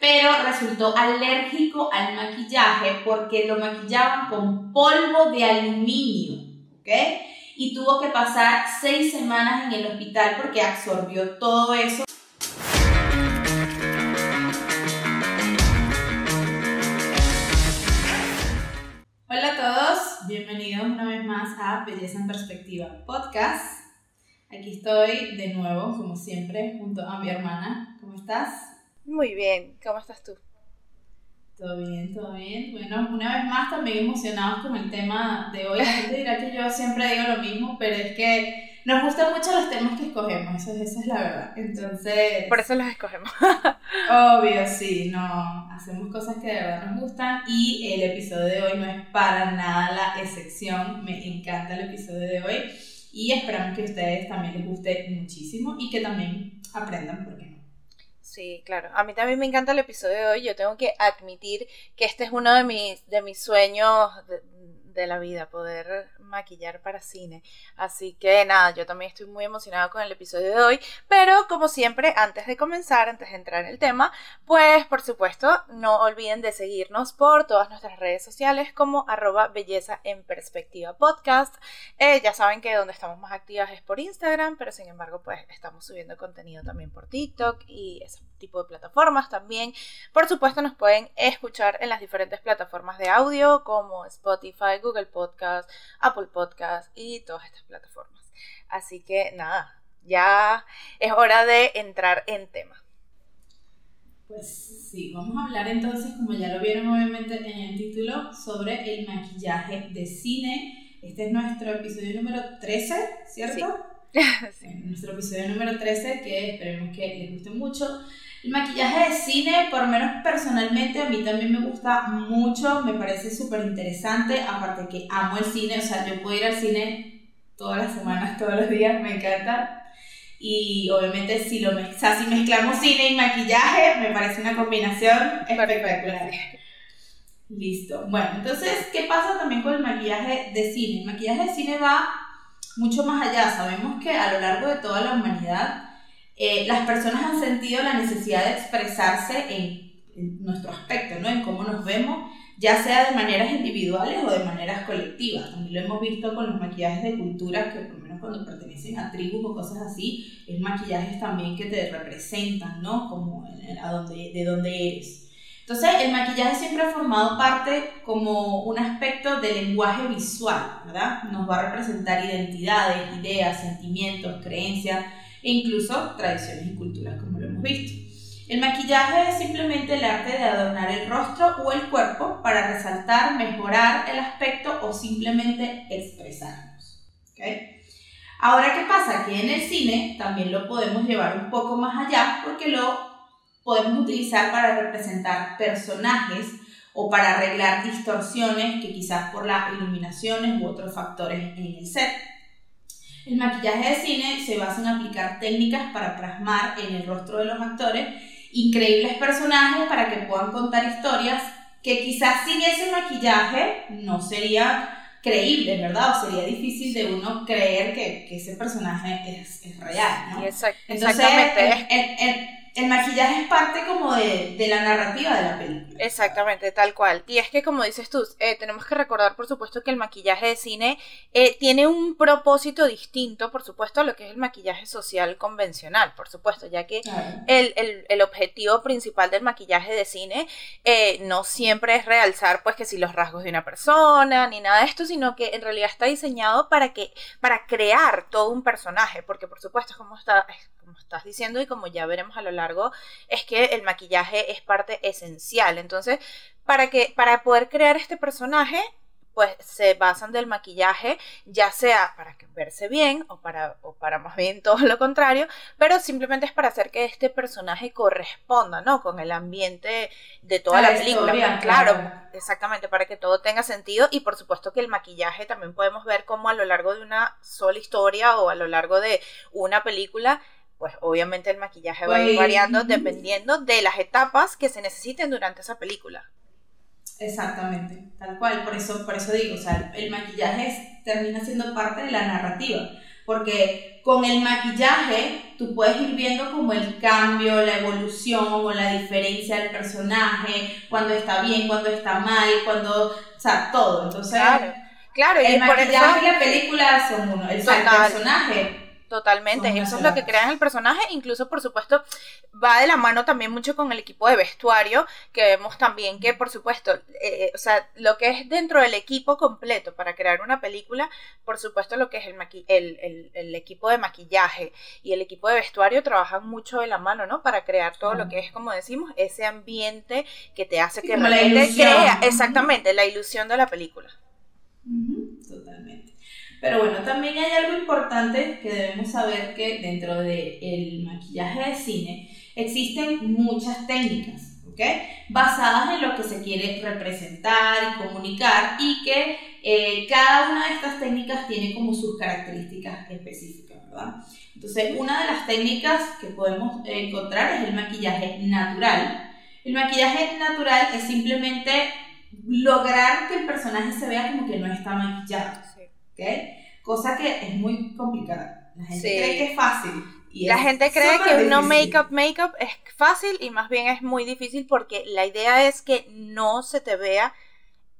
pero resultó alérgico al maquillaje porque lo maquillaban con polvo de aluminio, ¿ok? Y tuvo que pasar seis semanas en el hospital porque absorbió todo eso. Hola a todos, bienvenidos una vez más a Belleza en Perspectiva Podcast. Aquí estoy de nuevo, como siempre, junto a mi hermana. ¿Cómo estás? Muy bien, ¿cómo estás tú? Todo bien, todo bien. Bueno, una vez más también emocionados con el tema de hoy. La gente dirá que yo siempre digo lo mismo, pero es que nos gustan mucho los temas que escogemos, eso, esa es la verdad. Entonces... Por eso los escogemos. obvio, sí, no, hacemos cosas que de verdad nos gustan y el episodio de hoy no es para nada la excepción. Me encanta el episodio de hoy y esperamos que a ustedes también les guste muchísimo y que también aprendan porque Sí, claro. A mí también me encanta el episodio de hoy. Yo tengo que admitir que este es uno de mis, de mis sueños de la vida, poder maquillar para cine. Así que nada, yo también estoy muy emocionada con el episodio de hoy, pero como siempre, antes de comenzar, antes de entrar en el tema, pues por supuesto, no olviden de seguirnos por todas nuestras redes sociales como arroba belleza en perspectiva podcast. Eh, ya saben que donde estamos más activas es por Instagram, pero sin embargo, pues estamos subiendo contenido también por TikTok y ese tipo de plataformas también. Por supuesto, nos pueden escuchar en las diferentes plataformas de audio como Spotify, Google Podcast, Apple Podcast y todas estas plataformas. Así que nada, ya es hora de entrar en tema. Pues sí, vamos a hablar entonces, como ya lo vieron obviamente en el título, sobre el maquillaje de cine. Este es nuestro episodio número 13, ¿cierto? Sí. Nuestro episodio número 13, que esperemos que les guste mucho. El maquillaje de cine, por lo menos personalmente, a mí también me gusta mucho, me parece súper interesante, aparte que amo el cine, o sea, yo puedo ir al cine todas las semanas, todos los días, me encanta. Y obviamente si, lo si mezclamos cine y maquillaje, me parece una combinación espectacular. Listo. Bueno, entonces, ¿qué pasa también con el maquillaje de cine? El maquillaje de cine va mucho más allá. Sabemos que a lo largo de toda la humanidad eh, las personas han sentido la necesidad de expresarse en, nuestro aspecto, ¿no? En cómo nos vemos, ya sea de maneras individuales o de maneras colectivas. También lo hemos visto con los maquillajes de cultura, que por lo menos cuando pertenecen a tribus o cosas así, es maquillajes también que te representan, ¿no? Como a donde, de dónde eres. Entonces, el maquillaje siempre ha formado parte como un aspecto del lenguaje visual, ¿verdad? Nos va a representar identidades, ideas, sentimientos, creencias, e incluso tradiciones y culturas como lo hemos visto. El maquillaje es simplemente el arte de adornar el rostro o el cuerpo para resaltar, mejorar el aspecto o simplemente expresarnos. Ahora, ¿qué pasa? Que en el cine también lo podemos llevar un poco más allá porque lo podemos utilizar para representar personajes o para arreglar distorsiones que quizás por las iluminaciones u otros factores en el set. El maquillaje de cine se basa en aplicar técnicas para plasmar en el rostro de los actores increíbles personajes para que puedan contar historias que quizás sin ese maquillaje no sería creíble, ¿verdad? O sería difícil de uno creer que, ese personaje es, es real, ¿no? exactamente el maquillaje es parte como de, la narrativa de la película. Exactamente, tal cual. Y es que como dices tú, eh, tenemos que recordar por supuesto que el maquillaje de cine eh, tiene un propósito distinto, por supuesto, a lo que es el maquillaje social convencional, por supuesto, ya que el, objetivo principal del maquillaje de cine eh, no siempre es realzar pues que si los rasgos de una persona ni nada de esto, sino que en realidad está diseñado para que, para crear todo un personaje, porque por supuesto como está, como estás diciendo y como ya veremos a lo largo, es que el maquillaje es parte esencial. Entonces, para, que, para poder crear este personaje, pues se basan del maquillaje, ya sea para verse bien o para, o para más bien todo lo contrario, pero simplemente es para hacer que este personaje corresponda, ¿no? Con el ambiente de toda la, película. claro, exactamente, para que todo tenga sentido y por supuesto que el maquillaje también podemos ver como a lo largo de una sola historia o a lo largo de una película pues obviamente el maquillaje va a ir variando dependiendo de las etapas que se necesiten durante esa película. Exactamente, tal cual, por eso, por eso digo, o sea, el maquillaje termina siendo parte de la narrativa, porque con el maquillaje tú puedes ir viendo como el cambio, la evolución o la diferencia del personaje, cuando está bien, cuando está mal, cuando, o sea, todo. Entonces, claro, claro el y maquillaje y la película son uno, el, el personaje Totalmente, eso es lo que crea en el personaje, incluso por supuesto va de la mano también mucho con el equipo de vestuario, que vemos también que por supuesto, eh, o sea, lo que es dentro del equipo completo para crear una película, por supuesto lo que es el, el, el, equipo de maquillaje y el equipo de vestuario trabajan mucho de la mano, ¿no? Para crear todo lo que es, como decimos, ese ambiente que te hace que realmente crea, exactamente, la ilusión de la película. Totalmente. Pero bueno, también hay algo importante que debemos saber que dentro del maquillaje de cine existen muchas técnicas, ¿ok? Basadas en lo que se quiere representar y comunicar y que eh, cada una de estas técnicas tiene como sus características específicas, ¿verdad? Entonces, una de las técnicas que podemos encontrar es el maquillaje natural. El maquillaje natural es simplemente lograr que el personaje se vea como que no está maquillado. Cosa que es muy complicada. La gente cree que es fácil. Y la gente cree que no make-up, make-up es fácil y más bien es muy difícil porque la idea es que no se te vea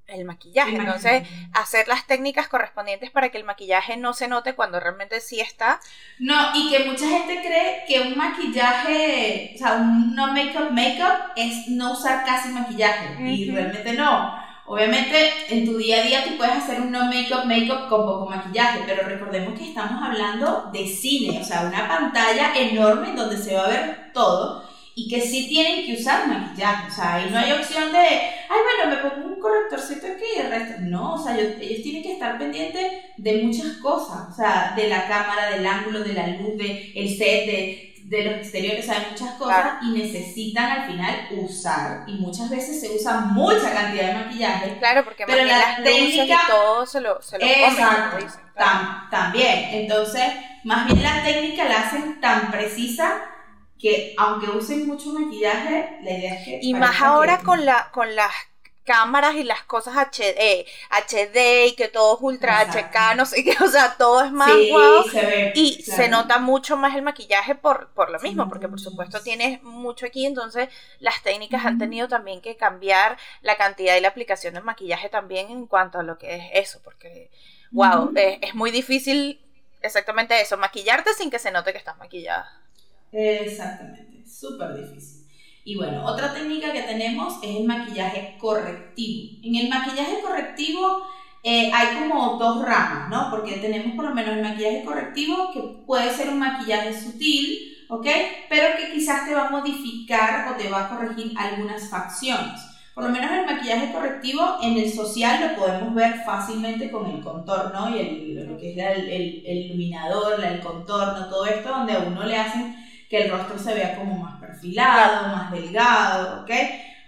el maquillaje. Entonces, hacer las técnicas correspondientes para que el maquillaje no se note cuando realmente sí está. No, y que mucha gente cree que un maquillaje, o sea, un no make-up, make-up es no usar casi maquillaje. Y realmente no. Obviamente, en tu día a día tú puedes hacer un no make-up, make-up con poco maquillaje, pero recordemos que estamos hablando de cine, o sea, una pantalla enorme donde se va a ver todo y que sí tienen que usar maquillaje, o sea, ahí no hay opción de, ay, bueno, me pongo un correctorcito aquí y el resto. No, o sea, ellos, tienen que estar pendientes de muchas cosas, o sea, de la cámara, del ángulo, de la luz, del el set, de de los exteriores, hay muchas cosas y necesitan al final usar. Y muchas veces se usa mucha cantidad de maquillaje. Claro, porque pero la las técnica, y todo se lo, se lo exacto, también. Entonces, más bien la técnica la hacen tan precisa que aunque usen mucho maquillaje, la idea es que... Y más ahora con, la, con las cámaras y las cosas HD, HD y que todo es ultra HK, no sé qué, o sea, todo es más guau. y se nota mucho más el maquillaje por, por lo mismo, porque por supuesto tienes mucho aquí, entonces las técnicas han tenido también que cambiar la cantidad y la aplicación del maquillaje también en cuanto a lo que es eso, porque, wow, es, muy difícil exactamente eso, maquillarte sin que se note que estás maquillada. Exactamente, súper difícil. Y bueno, otra técnica que tenemos es el maquillaje correctivo. En el maquillaje correctivo eh, hay como dos ramas, ¿no? Porque tenemos por lo menos el maquillaje correctivo que puede ser un maquillaje sutil, ¿ok? Pero que quizás te va a modificar o te va a corregir algunas facciones. Por lo menos el maquillaje correctivo en el social lo podemos ver fácilmente con el contorno y el, lo que es el, el, el iluminador, el contorno, todo esto, donde a uno le hacen que el rostro se vea como más perfilado, más delgado, ¿ok?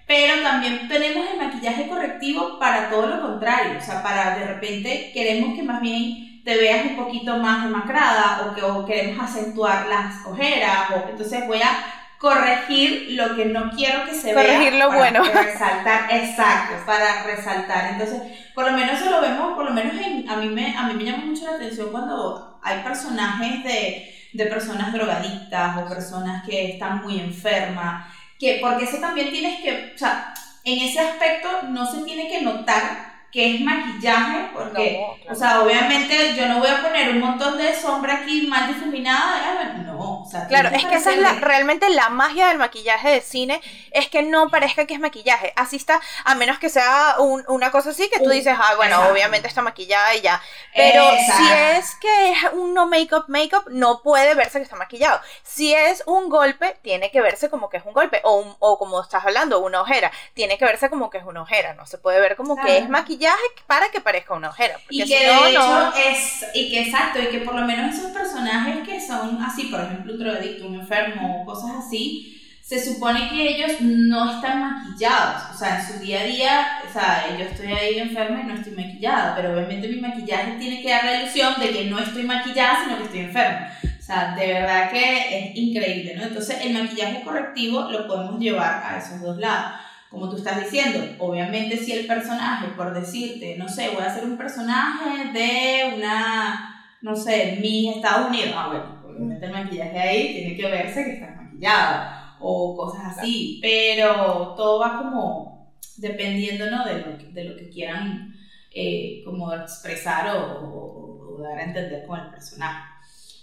Pero también tenemos el maquillaje correctivo para todo lo contrario, o sea, para de repente queremos que más bien te veas un poquito más demacrada o que queremos acentuar las ojeras, o entonces voy a corregir lo que no quiero que se vea. Corregir lo bueno. Resaltar, exacto, para resaltar. Entonces, por lo menos eso lo vemos, por lo menos a, mí me, a mí me llama mucho la atención cuando hay personajes de de personas drogadictas o personas que están muy enfermas, que porque eso también tienes que, o sea, en ese aspecto no se tiene que notar que es maquillaje, porque, o sea, obviamente yo no voy a poner un montón de sombra aquí mal difuminada, no, o sea, claro, es que esa es la, realmente la magia del maquillaje de cine, es que no parezca que es maquillaje, así está, a menos que sea una cosa así que tú dices, ah, bueno, obviamente está maquillada y ya, pero si es que es un no make-up, make-up, no puede verse que está maquillado, si es un golpe, tiene que verse como que es un golpe, o, o como estás hablando, una ojera, tiene que verse como que es una ojera, no se puede ver como que es maquillaje para que parezca una ojera. Y que de hecho es, y que exacto, y que por lo menos esos personajes que son así, por ejemplo, un drogadicto, un enfermo, cosas así, se supone que ellos no están maquillados, o sea, en su día a día, o sea, yo estoy ahí enferma y no estoy maquillada, pero obviamente mi maquillaje tiene que dar la ilusión de que no estoy maquillada, sino que estoy enferma. O sea, de verdad que es increíble, ¿no? Entonces, el maquillaje correctivo lo podemos llevar a esos dos lados como tú estás diciendo, obviamente si el personaje, por decirte, no sé, voy a hacer un personaje de una, no sé, mis Estados Unidos, ah, bueno, obviamente el maquillaje ahí tiene que verse que estás maquillada o cosas así, pero todo va como dependiendo, ¿no? De lo que, de lo que quieran eh, como expresar o, dar a entender con el personaje.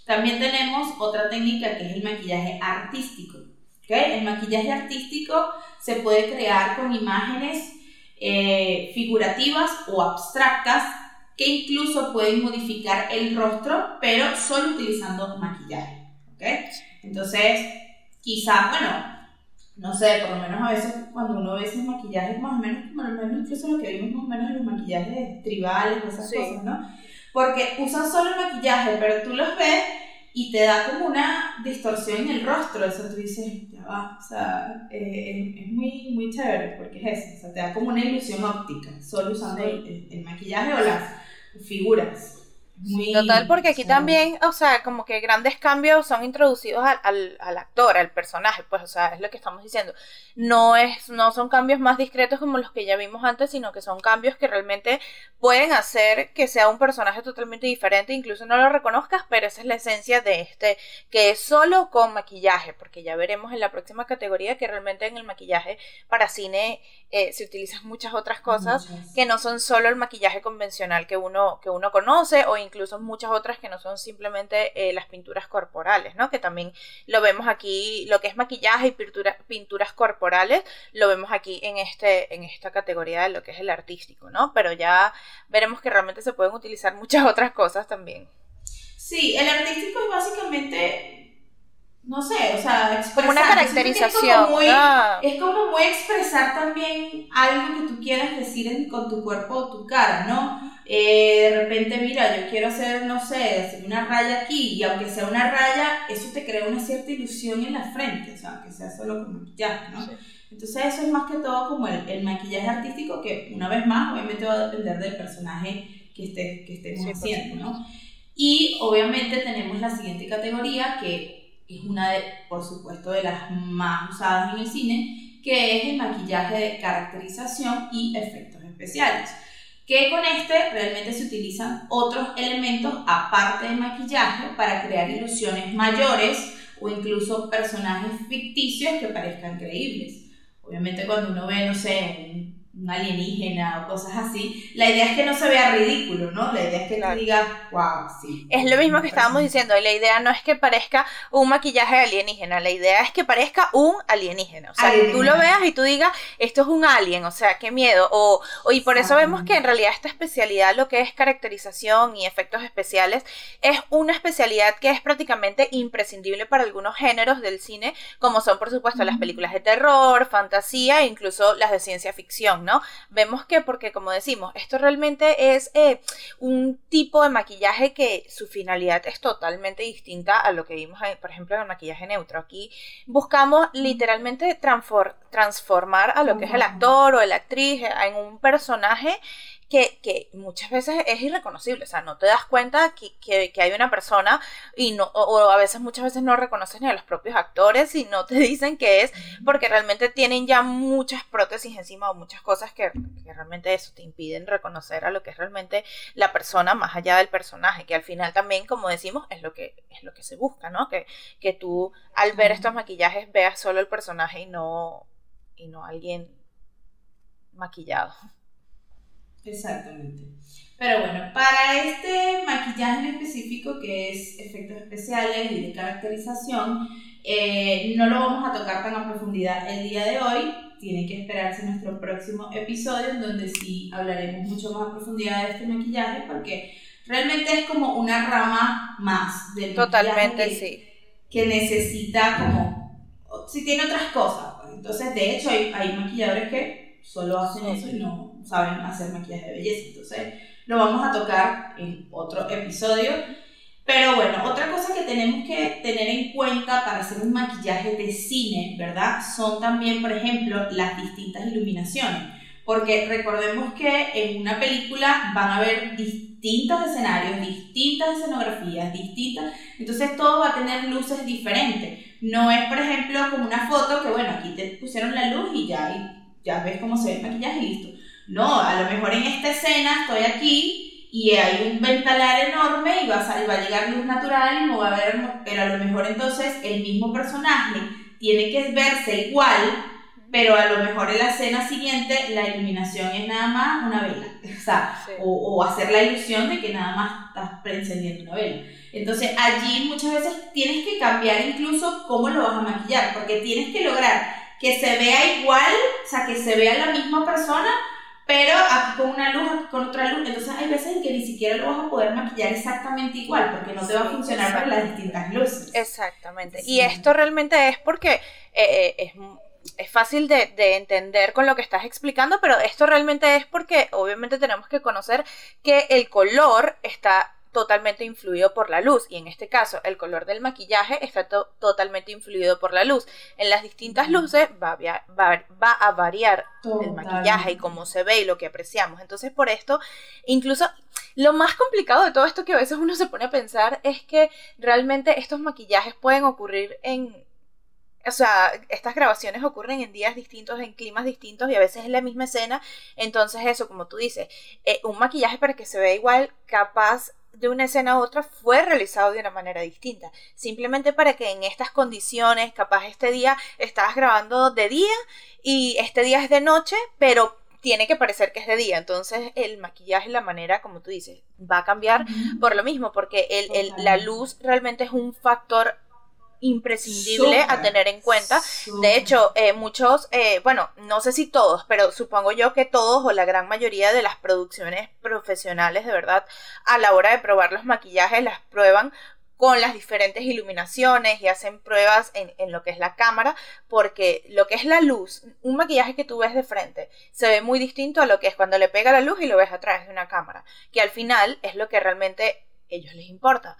También tenemos otra técnica que es el maquillaje artístico. ¿Okay? El maquillaje artístico se puede crear con imágenes eh, figurativas o abstractas que incluso pueden modificar el rostro, pero solo utilizando maquillaje. ¿okay? Entonces, quizás, bueno, no sé, por lo menos a veces cuando uno ve esos maquillajes, más o menos, como lo menos incluso lo que vimos más o menos en los maquillajes tribales, esas cosas, ¿no? Porque usan solo el maquillaje, pero tú los ves y te da como una distorsión en el rostro, eso tú dices, ya va, o sea, eh, es, muy, muy chévere, porque es eso, o sea, te da como una ilusión óptica, solo usando el maquillaje o las figuras. Total, porque aquí también, o sea, como que grandes cambios son introducidos al, al, actor, al personaje, pues, o sea, es lo que estamos diciendo. No es, no son cambios más discretos como los que ya vimos antes, sino que son cambios que realmente pueden hacer que sea un personaje totalmente diferente, incluso no lo reconozcas, pero esa es la esencia de este, que es solo con maquillaje, porque ya veremos en la próxima categoría que realmente en el maquillaje para cine eh, se utilizan muchas otras cosas que no son solo el maquillaje convencional que uno, que uno conoce o incluso muchas otras que no son simplemente eh, las pinturas corporales, ¿no? Que también lo vemos aquí, lo que es maquillaje y pinturas corporales, lo vemos aquí en, este, en esta categoría de lo que es el artístico, ¿no? Pero ya veremos que realmente se pueden utilizar muchas otras cosas también. Sí, el artístico es básicamente no sé, o sea, Como una caracterización. Es como, muy, expresar también algo que tú quieras decir con tu cuerpo o tu cara, ¿no? Eh, de repente, mira, yo quiero hacer, no sé, hacer una raya aquí, y aunque sea una raya, eso te crea una cierta ilusión en la frente, o sea, que sea solo con maquillaje, ¿no? Entonces eso es más que todo como el, maquillaje artístico, que una vez más, obviamente va a depender del personaje que, esté, que estemos haciendo, ¿no? Y obviamente tenemos la siguiente categoría que es una de, por supuesto, de las más usadas en el cine, que es el maquillaje de caracterización y efectos especiales. Que con este realmente se utilizan otros elementos aparte del maquillaje para crear ilusiones mayores o incluso personajes ficticios que parezcan creíbles. Obviamente cuando uno ve, no sé, un un alienígena o cosas así, la idea es que no se vea ridículo, ¿no? La idea es que tú digas, wow, sí. Es lo mismo que estábamos diciendo, la idea no es que parezca un maquillaje alienígena, la idea es que parezca un alienígena, o sea, que tú lo veas y tú digas, esto es un alien, o sea, qué miedo, o, y por eso vemos que en realidad esta especialidad, lo que es caracterización y efectos especiales, es una especialidad que es prácticamente imprescindible para algunos géneros del cine, como son por supuesto las películas de terror, fantasía e incluso las de ciencia ficción. ¿no? Vemos que, porque como decimos, esto realmente es eh, un tipo de maquillaje que su finalidad es totalmente distinta a lo que vimos, por ejemplo, en el maquillaje neutro. Aquí buscamos literalmente transformar a lo que es el actor o la actriz en un personaje que, que, muchas veces es irreconocible, o sea, no te das cuenta que, que, hay una persona y no, o, a veces muchas veces no reconoces ni a los propios actores y no te dicen que es porque realmente tienen ya muchas prótesis encima o muchas cosas que, que, realmente eso te impiden reconocer a lo que es realmente la persona más allá del personaje, que al final también, como decimos, es lo que, es lo que se busca, ¿no? Que, que tú al ver estos maquillajes veas solo el personaje y no, y no alguien maquillado. Exactamente. Pero bueno, para este maquillaje en específico, que es efectos especiales y de caracterización, eh, no lo vamos a tocar tan a profundidad el día de hoy. Tiene que esperarse nuestro próximo episodio, en donde sí hablaremos mucho más a profundidad de este maquillaje, porque realmente es como una rama más del Totalmente, que, sí. que necesita como, si tiene otras cosas. Pues. Entonces, de hecho, hay, hay maquilladores que solo hacen eso y no saben hacer maquillaje de belleza. Entonces, lo vamos a tocar en otro episodio. Pero bueno, otra cosa que tenemos que tener en cuenta para hacer un maquillaje de cine, ¿verdad? Son también, por ejemplo, las distintas iluminaciones. Porque recordemos que en una película van a haber distintos escenarios, distintas escenografías, distintas. Entonces todo va a tener luces diferentes. No es, por ejemplo, como una foto que, bueno, aquí te pusieron la luz y ya, ya ves cómo se ve el maquillaje y listo. No, a lo mejor en esta escena estoy aquí y hay un ventalar enorme y va a, va a llegar luz natural y no va a haber, pero a lo mejor entonces el mismo personaje tiene que verse igual, pero a lo mejor en la escena siguiente la iluminación es nada más una vela, o, sea, o, hacer la ilusión de que nada más estás encendiendo una vela. Entonces allí muchas veces tienes que cambiar incluso cómo lo vas a maquillar, porque tienes que lograr que se vea igual, o sea, que se vea la misma persona, pero aquí con una luz, aquí con otra luz. Entonces hay veces en que ni siquiera lo vas a poder maquillar exactamente igual, porque no te va a funcionar para las distintas luces. Exactamente. Y esto realmente es porque eh, eh, es fácil de, de, entender con lo que estás explicando, pero esto realmente es porque obviamente tenemos que conocer que el color está totalmente influido por la luz y en este caso el color del maquillaje está totalmente influido por la luz. En las distintas luces va a, va, a variar el maquillaje y cómo se ve y lo que apreciamos. Entonces por esto, incluso lo más complicado de todo esto que a veces uno se pone a pensar es que realmente estos maquillajes pueden ocurrir en o sea, estas grabaciones ocurren en días distintos, en climas distintos y a veces es la misma escena. Entonces eso, como tú dices, eh, un maquillaje para que se vea igual, capaz de una escena a otra fue realizado de una manera distinta. Simplemente para que en estas condiciones, capaz este día estabas grabando de día y este día es de noche, pero tiene que parecer que es de día. Entonces el maquillaje, la manera, como tú dices, va a cambiar por lo mismo, porque el, la luz realmente es un factor imprescindible a tener en cuenta. De hecho, eh, muchos, eh, bueno, no sé si todos, pero supongo yo que todos o la gran mayoría de las producciones profesionales, de verdad, a la hora de probar los maquillajes, las prueban con las diferentes iluminaciones y hacen pruebas en, en, lo que es la cámara, porque lo que es la luz, un maquillaje que tú ves de frente, se ve muy distinto a lo que es cuando le pega la luz y lo ves a través de una cámara, que al final es lo que realmente a ellos les importa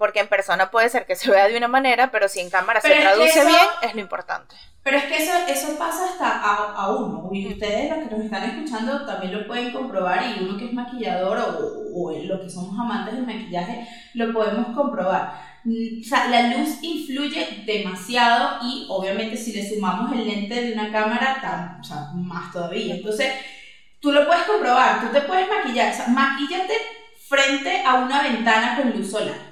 porque en persona puede ser que se vea de una manera, pero si en cámara se traduce bien, es lo importante. Pero es que eso, eso pasa hasta a, uno, y ustedes los que nos están escuchando también lo pueden comprobar, y uno que es maquillador o, o los que somos amantes del maquillaje, lo podemos comprobar. Mm, o sea, la luz influye demasiado y obviamente si le sumamos el lente de una cámara, tan, o sea, más todavía. Entonces, tú lo puedes comprobar, tú te puedes maquillar, o sea, maquillate frente a una ventana con luz solar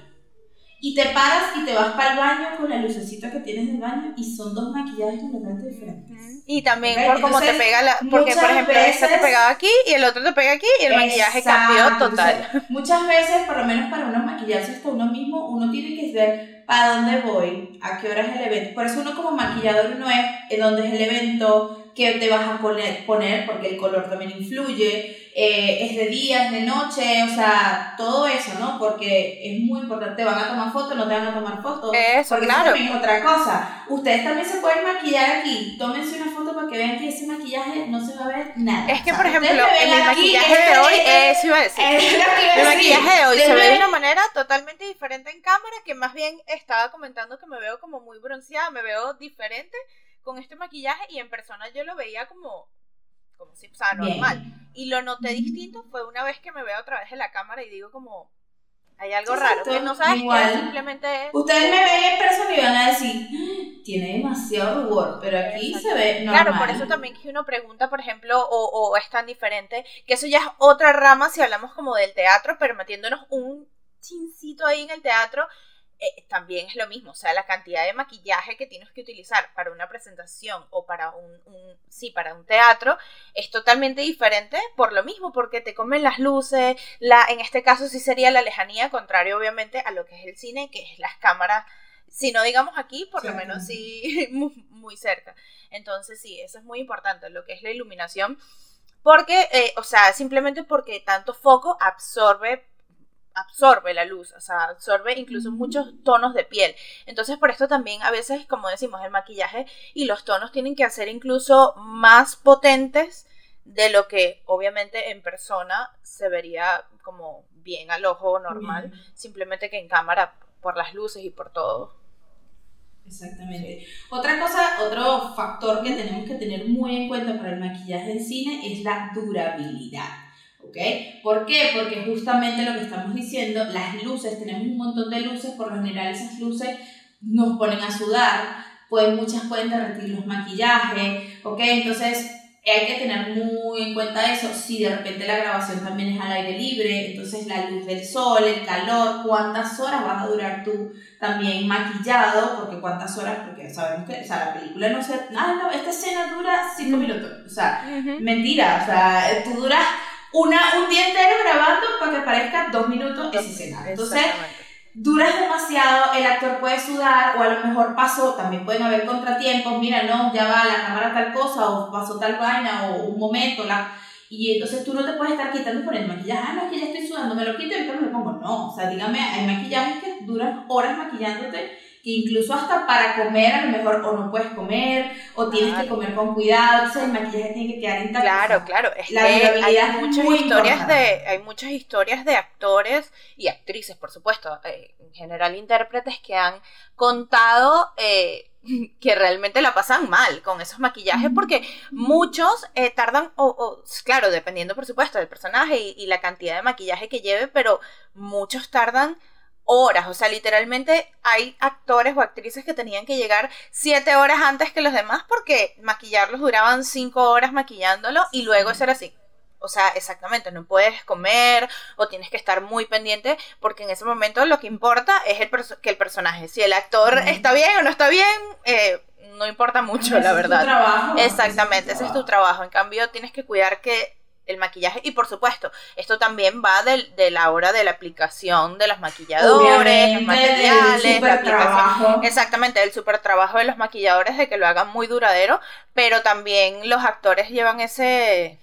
y te paras y te vas para el baño con la lucecita que tienes del baño y son dos maquillajes completamente diferentes. Y también por cómo te pega la... Porque por ejemplo este te pegaba aquí y el otro te pega aquí y el maquillaje cambió total. muchas veces, por lo menos para uno maquillarse hasta uno mismo, uno tiene que ver para dónde voy, a qué hora es el evento. Por eso uno como maquillador no es en dónde es el evento, qué te vas a poner, porque el color también influye eh, es de día, es de noche, o sea, todo eso, ¿no? Porque es muy importante, ¿te van a tomar fotos, no te van a tomar fotos? Eso, porque claro. Eso también es otra cosa. Ustedes también se pueden maquillar aquí, tómense una foto para que vean que ese maquillaje no se va a ver nada. Es que, por ejemplo, el maquillaje de hoy, eso iba a decir. el maquillaje de hoy se ve de una manera totalmente diferente en cámara, que más bien estaba comentando que me veo como muy bronceada, me veo diferente con este maquillaje y en persona yo lo veía como como si, o sea, normal. Y lo noté distinto fue una vez que me veo otra vez en la cámara y digo como, hay algo raro, que no sabes Igual. que simplemente es... Ustedes me ven en persona y van a decir, ah, tiene demasiado rubor, pero aquí se ve normal. Claro, por eso también que uno pregunta, por ejemplo, o, o es tan diferente, que eso ya es otra rama si hablamos como del teatro, pero metiéndonos un chincito ahí en el teatro, eh, también es lo mismo, o sea, la cantidad de maquillaje que tienes que utilizar para una presentación o para un, sí, para un teatro es totalmente diferente por lo mismo, porque te comen las luces, la, en este caso sí sería la lejanía, contrario obviamente a lo que es el cine, que es las cámaras, si no digamos aquí, por lo menos sí, muy, cerca. Entonces sí, eso es muy importante, lo que es la iluminación, porque, eh, o sea, simplemente porque tanto foco absorbe absorbe la luz, o sea, absorbe incluso muchos tonos de piel. Entonces, por esto también a veces, como decimos, el maquillaje y los tonos tienen que ser incluso más potentes de lo que obviamente en persona se vería como bien al ojo normal, simplemente que en cámara por las luces y por todo. Exactamente. Otra cosa, otro factor que tenemos que tener muy en cuenta para el maquillaje en cine es la durabilidad. ¿Ok? ¿Por qué? Porque justamente lo que estamos diciendo, las luces, tenemos un montón de luces, por lo general esas luces nos ponen a sudar, pueden, muchas pueden derretir los maquillajes, ¿ok? Entonces, hay que tener muy en cuenta eso. Si de repente la grabación también es al aire libre, entonces la luz del sol, el calor, cuántas horas vas a durar tú también maquillado, porque cuántas horas, porque sabemos que, o sea, la película no se, ah, no, esta escena dura cinco minutos, o sea, mentira, o sea, tú duras una, un día entero grabando para que parezca dos minutos esa escena. Entonces, duras demasiado, el actor puede sudar o a lo mejor pasó, también pueden haber contratiempos, mira, no, ya va la cámara tal cosa o pasó tal vaina o un momento, la... Y entonces tú no te puedes estar quitando por el maquillaje, ah, no, es que ya estoy sudando, me lo quito y ahorita me lo pongo. No, o sea, dígame, hay maquillajes que duran horas maquillándote que incluso hasta para comer a lo mejor o no puedes comer o tienes que comer con cuidado, entonces el maquillaje tiene que quedar intacto. Claro, claro, es que hay muchas historias de hay muchas historias de actores y actrices, por supuesto, eh, en general intérpretes que han contado eh, que realmente la pasan mal con esos maquillajes porque muchos eh, tardan, o, claro, dependiendo por supuesto del personaje y, la cantidad de maquillaje que lleve, pero muchos tardan horas, o sea, literalmente hay actores o actrices que tenían que llegar siete horas antes que los demás porque maquillarlos duraban cinco horas maquillándolo y luego eso era así. O sea, exactamente, no puedes comer o tienes que estar muy pendiente porque en ese momento lo que importa es el que el personaje, si el actor está bien o no está bien, eh, no importa mucho, la verdad. trabajo, Exactamente, ese es tu trabajo. En cambio, tienes que cuidar que el maquillaje y por supuesto esto también va de, de la hora de la aplicación de los maquilladores, los materiales, la aplicación, exactamente el super trabajo de los maquilladores de que lo hagan muy duradero, pero también los actores llevan ese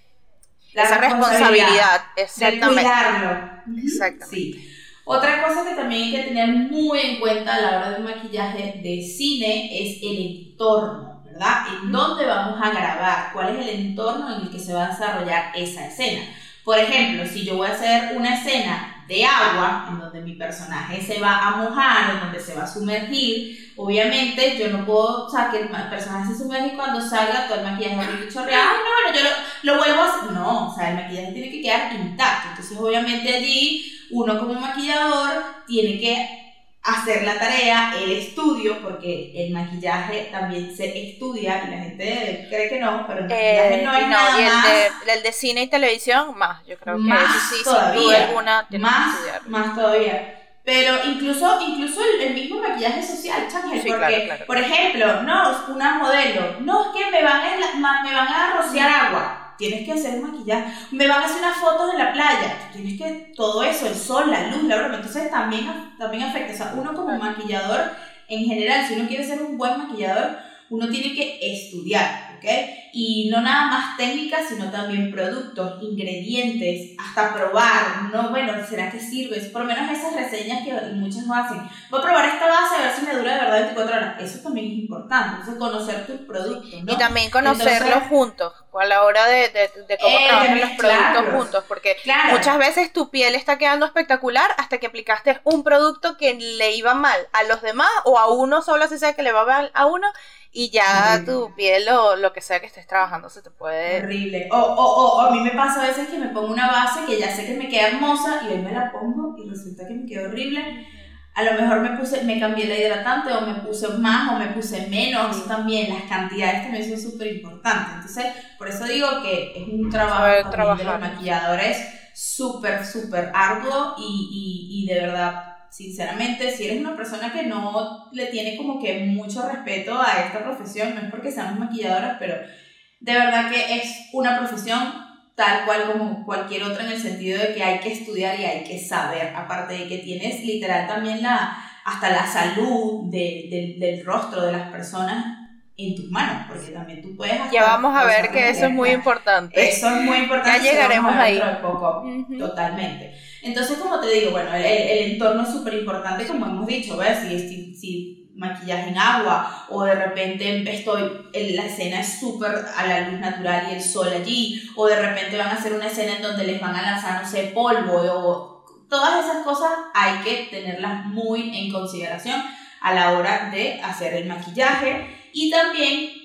esa responsabilidad, exactamente. De cuidarlo. Exactamente. Sí. Otra cosa que también hay que tener muy en cuenta a la hora de un maquillaje de cine es el entorno. ¿Verdad? ¿En dónde vamos a grabar? ¿Cuál es el entorno en el que se va a desarrollar esa escena? Por ejemplo, si yo voy a hacer una escena de agua, en donde mi personaje se va a mojar, en donde se va a sumergir, obviamente yo no puedo, o sea, que el personaje se sumerge y cuando salga todo el maquillaje va chorreado, ay, no, bueno, yo lo vuelvo a hacer. No, o sea, el maquillaje tiene que quedar intacto. Entonces, obviamente allí, uno como maquillador tiene que hacer la tarea, el estudio, porque el maquillaje también se estudia y la gente cree que no, pero el maquillaje no eh, nada y el más. De, el de cine y televisión, más, yo creo que más sí, todavía, alguna, más, más todavía. Pero incluso, incluso el, mismo maquillaje social, Changel, porque, por ejemplo, no, una modelo, no, es que me van a, me van a rociar agua tienes que hacer maquillaje, me van a hacer unas fotos en la playa, tienes que, todo eso, el sol, la luz, la broma, entonces también, también afecta, o sea, uno como maquillador, en general, si uno quiere ser un buen maquillador, uno tiene que estudiar, ¿ok? Y no nada más técnicas, sino también productos, ingredientes, hasta probar, no, bueno, ¿será que sirve? Por lo menos esas reseñas que muchos no hacen. Voy a probar esta base a ver si me dura de verdad 24 horas. Eso también es importante, entonces conocer tus productos, ¿no? Y también conocerlos juntos, a la hora de, de, cómo eh, trabajan los productos juntos, porque muchas veces tu piel está quedando espectacular hasta que aplicaste un producto que le iba mal a los demás o a uno solo, así sea que le va mal a uno y ya tu piel o lo que sea que estés trabajando se te puede... Horrible. O, o, o, a mí me pasa a veces que me pongo una base que ya sé que me queda hermosa y hoy me la pongo y resulta que me queda horrible. A lo mejor me puse, me cambié la hidratante o me puse más o me puse menos. Eso también, las cantidades también son súper importantes. Entonces, por eso digo que es un trabajo de los maquilladores súper, súper arduo y, y, y de verdad sinceramente, si eres una persona que no le tiene como que mucho respeto a esta profesión, no es porque seamos maquilladoras, pero de verdad que es una profesión tal cual como cualquier otra en el sentido de que hay que estudiar y hay que saber, aparte de que tienes literal también la, hasta la salud de, del rostro de las personas en tus manos, porque también tú puedes Ya vamos a ver que eso es muy importante. Eso es muy importante. Ya llegaremos ahí. poco, totalmente. Entonces, como te digo, bueno, el, el entorno es súper importante, como hemos dicho, ¿ves? Si, si, maquillaje en agua o de repente estoy, la escena es súper a la luz natural y el sol allí, o de repente van a hacer una escena en donde les van a lanzar, no sé, polvo o todas esas cosas hay que tenerlas muy en consideración a la hora de hacer el maquillaje y también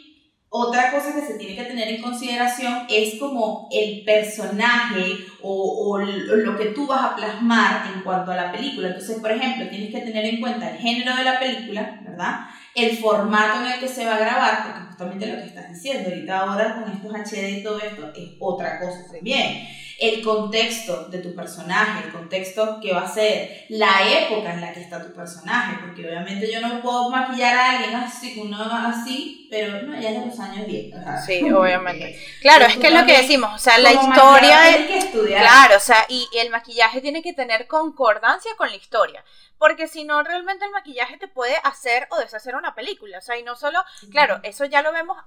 otra cosa que se tiene que tener en consideración es como el personaje o, lo que tú vas a plasmar en cuanto a la película. Entonces, por ejemplo, tienes que tener en cuenta el género de la película, ¿verdad? El formato en el que se va a grabar, porque justamente lo que estás diciendo, ahorita ahora con estos HD y todo esto es otra cosa también el contexto de tu personaje, el contexto que va a ser, la época en la que está tu personaje, porque obviamente yo no puedo maquillar a alguien así, uno así, pero no, ya es de los años 10. Sí, obviamente. Claro, es que es lo que decimos, o sea, la historia... es que estudiar. Claro, o sea, y el maquillaje tiene que tener concordancia con la historia, porque si no, realmente el maquillaje te puede hacer o deshacer una película, o sea, y no solo, claro, eso ya lo vemos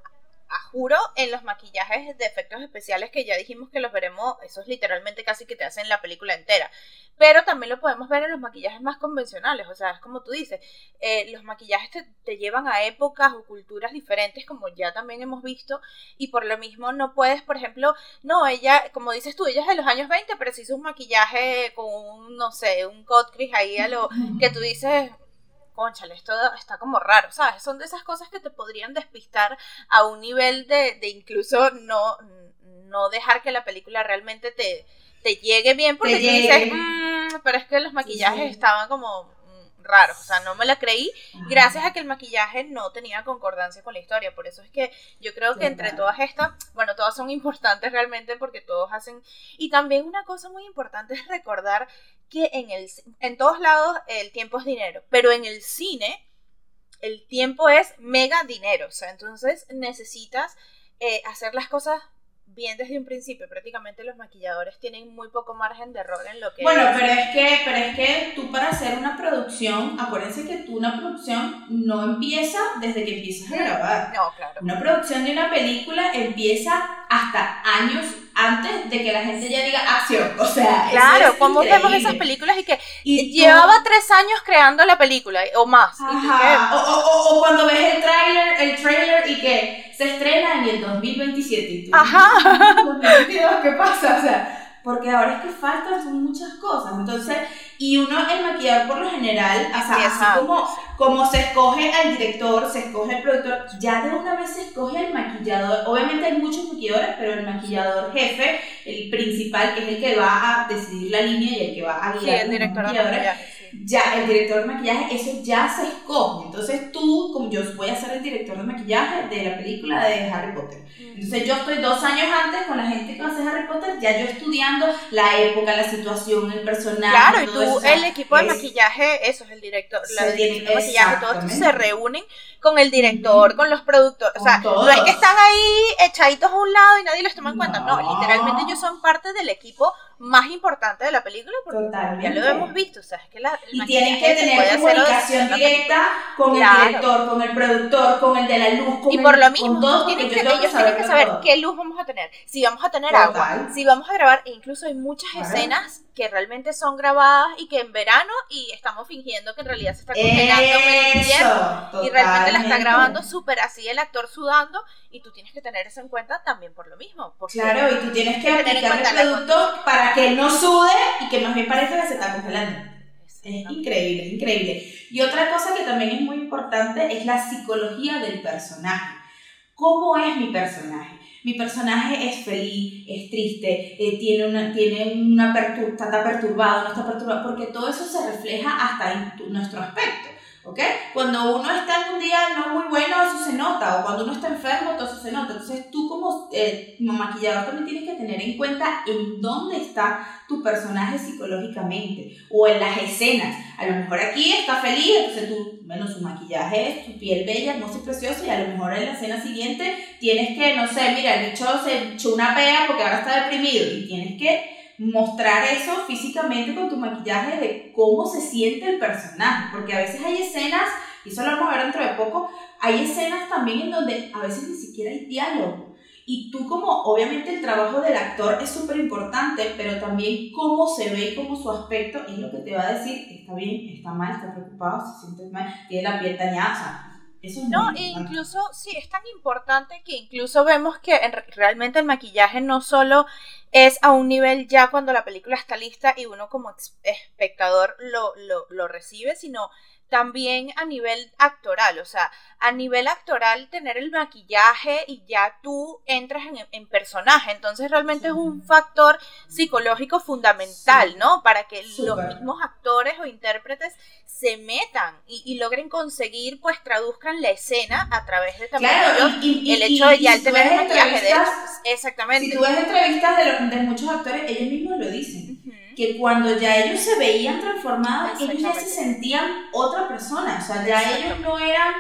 a juro en los maquillajes de efectos especiales que ya dijimos que los veremos, eso es literalmente casi que te hacen la película entera. Pero también lo podemos ver en los maquillajes más convencionales, o sea, es como tú dices, eh, los maquillajes te, te, llevan a épocas o culturas diferentes, como ya también hemos visto, y por lo mismo no puedes, por ejemplo, no, ella, como dices tú, ella es de los años 20, pero si hizo un maquillaje con un, no sé, un cut ahí a lo que tú dices, conchale, esto está como raro, ¿sabes? Son de esas cosas que te podrían despistar a un nivel de, de incluso no, no dejar que la película realmente te, te llegue bien, porque te dices, mm, pero es que los maquillajes estaban como raro, o sea, no me la creí gracias a que el maquillaje no tenía concordancia con la historia, por eso es que yo creo que entre todas estas, bueno, todas son importantes realmente porque todos hacen, y también una cosa muy importante es recordar que en, el, en todos lados el tiempo es dinero, pero en el cine el tiempo es mega dinero, o sea, entonces necesitas eh, hacer las cosas bien desde un principio, prácticamente los maquilladores tienen muy poco margen de error en lo que... Bueno, pero es que, pero es que tú para hacer una producción, acuérdense que tú una producción no empieza desde que empiezas a grabar. No, claro. Una producción de una película empieza hasta años antes de que la gente ya diga acción. O sea, claro, como vemos esas películas y que llevaba tres años creando la película o más. Ajá. O, o, cuando ves el trailer, el trailer y que se estrena en el 2027 y tú, Ajá. 2022, ¿qué pasa? O sea, porque ahora es que faltan son muchas cosas. Entonces, y uno, el maquillador por lo general, o sea, así como, como se escoge al director, se escoge el productor, ya de una vez se escoge el maquillador. Obviamente hay muchos maquilladores, pero el maquillador jefe, el principal, que es el que va a decidir la línea y el que va a guiar sí, el director maquilladores, ya el director de maquillaje, eso ya se escoge. Entonces tú, como yo voy a ser el director de maquillaje de la película de Harry Potter. Entonces yo estoy dos años antes con la gente que va a hacer Harry Potter, ya yo estudiando la época, la situación, el personaje. Claro, y tú, el equipo de maquillaje, eso es el director, la director de maquillaje, todos se reúnen con el director, con los productores. O sea, no es que están ahí echaditos a un lado y nadie los toma en cuenta. No, literalmente ellos son parte del equipo más importante de la película porque ya lo hemos visto. O sea, es que la, y tienen que tener comunicación directa con el director, con el productor, con el de la luz. Con y por lo mismo, todo, tienen que, ellos tienen que saber qué luz vamos a tener, si vamos a tener agua, si vamos a grabar. E incluso hay muchas escenas que realmente son grabadas y que en verano y estamos fingiendo que en realidad se está congelando en invierno y realmente la está grabando súper así el actor sudando y tú tienes que tener eso en cuenta también por lo mismo. Claro, y tú tienes que aplicar el producto para que no sude y que más bien parezca que se está congelando. Es increíble, es increíble. Y otra cosa que también es muy importante es la psicología del personaje. ¿Cómo es mi personaje? Mi personaje es feliz, es triste, eh, tiene una, tiene una está perturbado, no está perturbado, porque todo eso se refleja hasta en nuestro aspecto. ¿Ok? Cuando uno está en un día no muy bueno, eso se nota, o cuando uno está enfermo, todo eso se nota. Entonces tú como, eh, maquillador también tienes que tener en cuenta en dónde está tu personaje psicológicamente, o en las escenas. A lo mejor aquí está feliz, entonces tú, bueno, su maquillaje es tu piel bella, hermosa y preciosa, y a lo mejor en la escena siguiente tienes que, no sé, mira, el bicho se echó una pea porque ahora está deprimido, y tienes que mostrar eso físicamente con tu maquillaje de cómo se siente el personaje, porque a veces hay escenas, y eso lo vamos a ver dentro de poco, hay escenas también en donde a veces ni siquiera hay diálogo. Y tú como, obviamente el trabajo del actor es súper importante, pero también cómo se ve y cómo su aspecto es lo que te va a decir, está bien, está mal, está preocupado, se siente mal, tiene la piel dañada, no, e incluso, sí, es tan importante que incluso vemos que realmente el maquillaje no solo es a un nivel ya cuando la película está lista y uno como espectador lo, lo, lo recibe, sino también a nivel actoral, o sea, a nivel actoral tener el maquillaje y ya tú entras en, personaje, entonces realmente es un factor psicológico fundamental, ¿no? Para que los mismos actores o intérpretes se metan y, logren conseguir, pues traduzcan la escena a través de también el hecho de ya el tener el maquillaje de ellos. Exactamente. Si tú ves entrevistas de, muchos actores, ellos mismos lo dicen que cuando ya ellos se veían transformados, ellos ya se sentían otra persona, o sea, ya ellos no eran...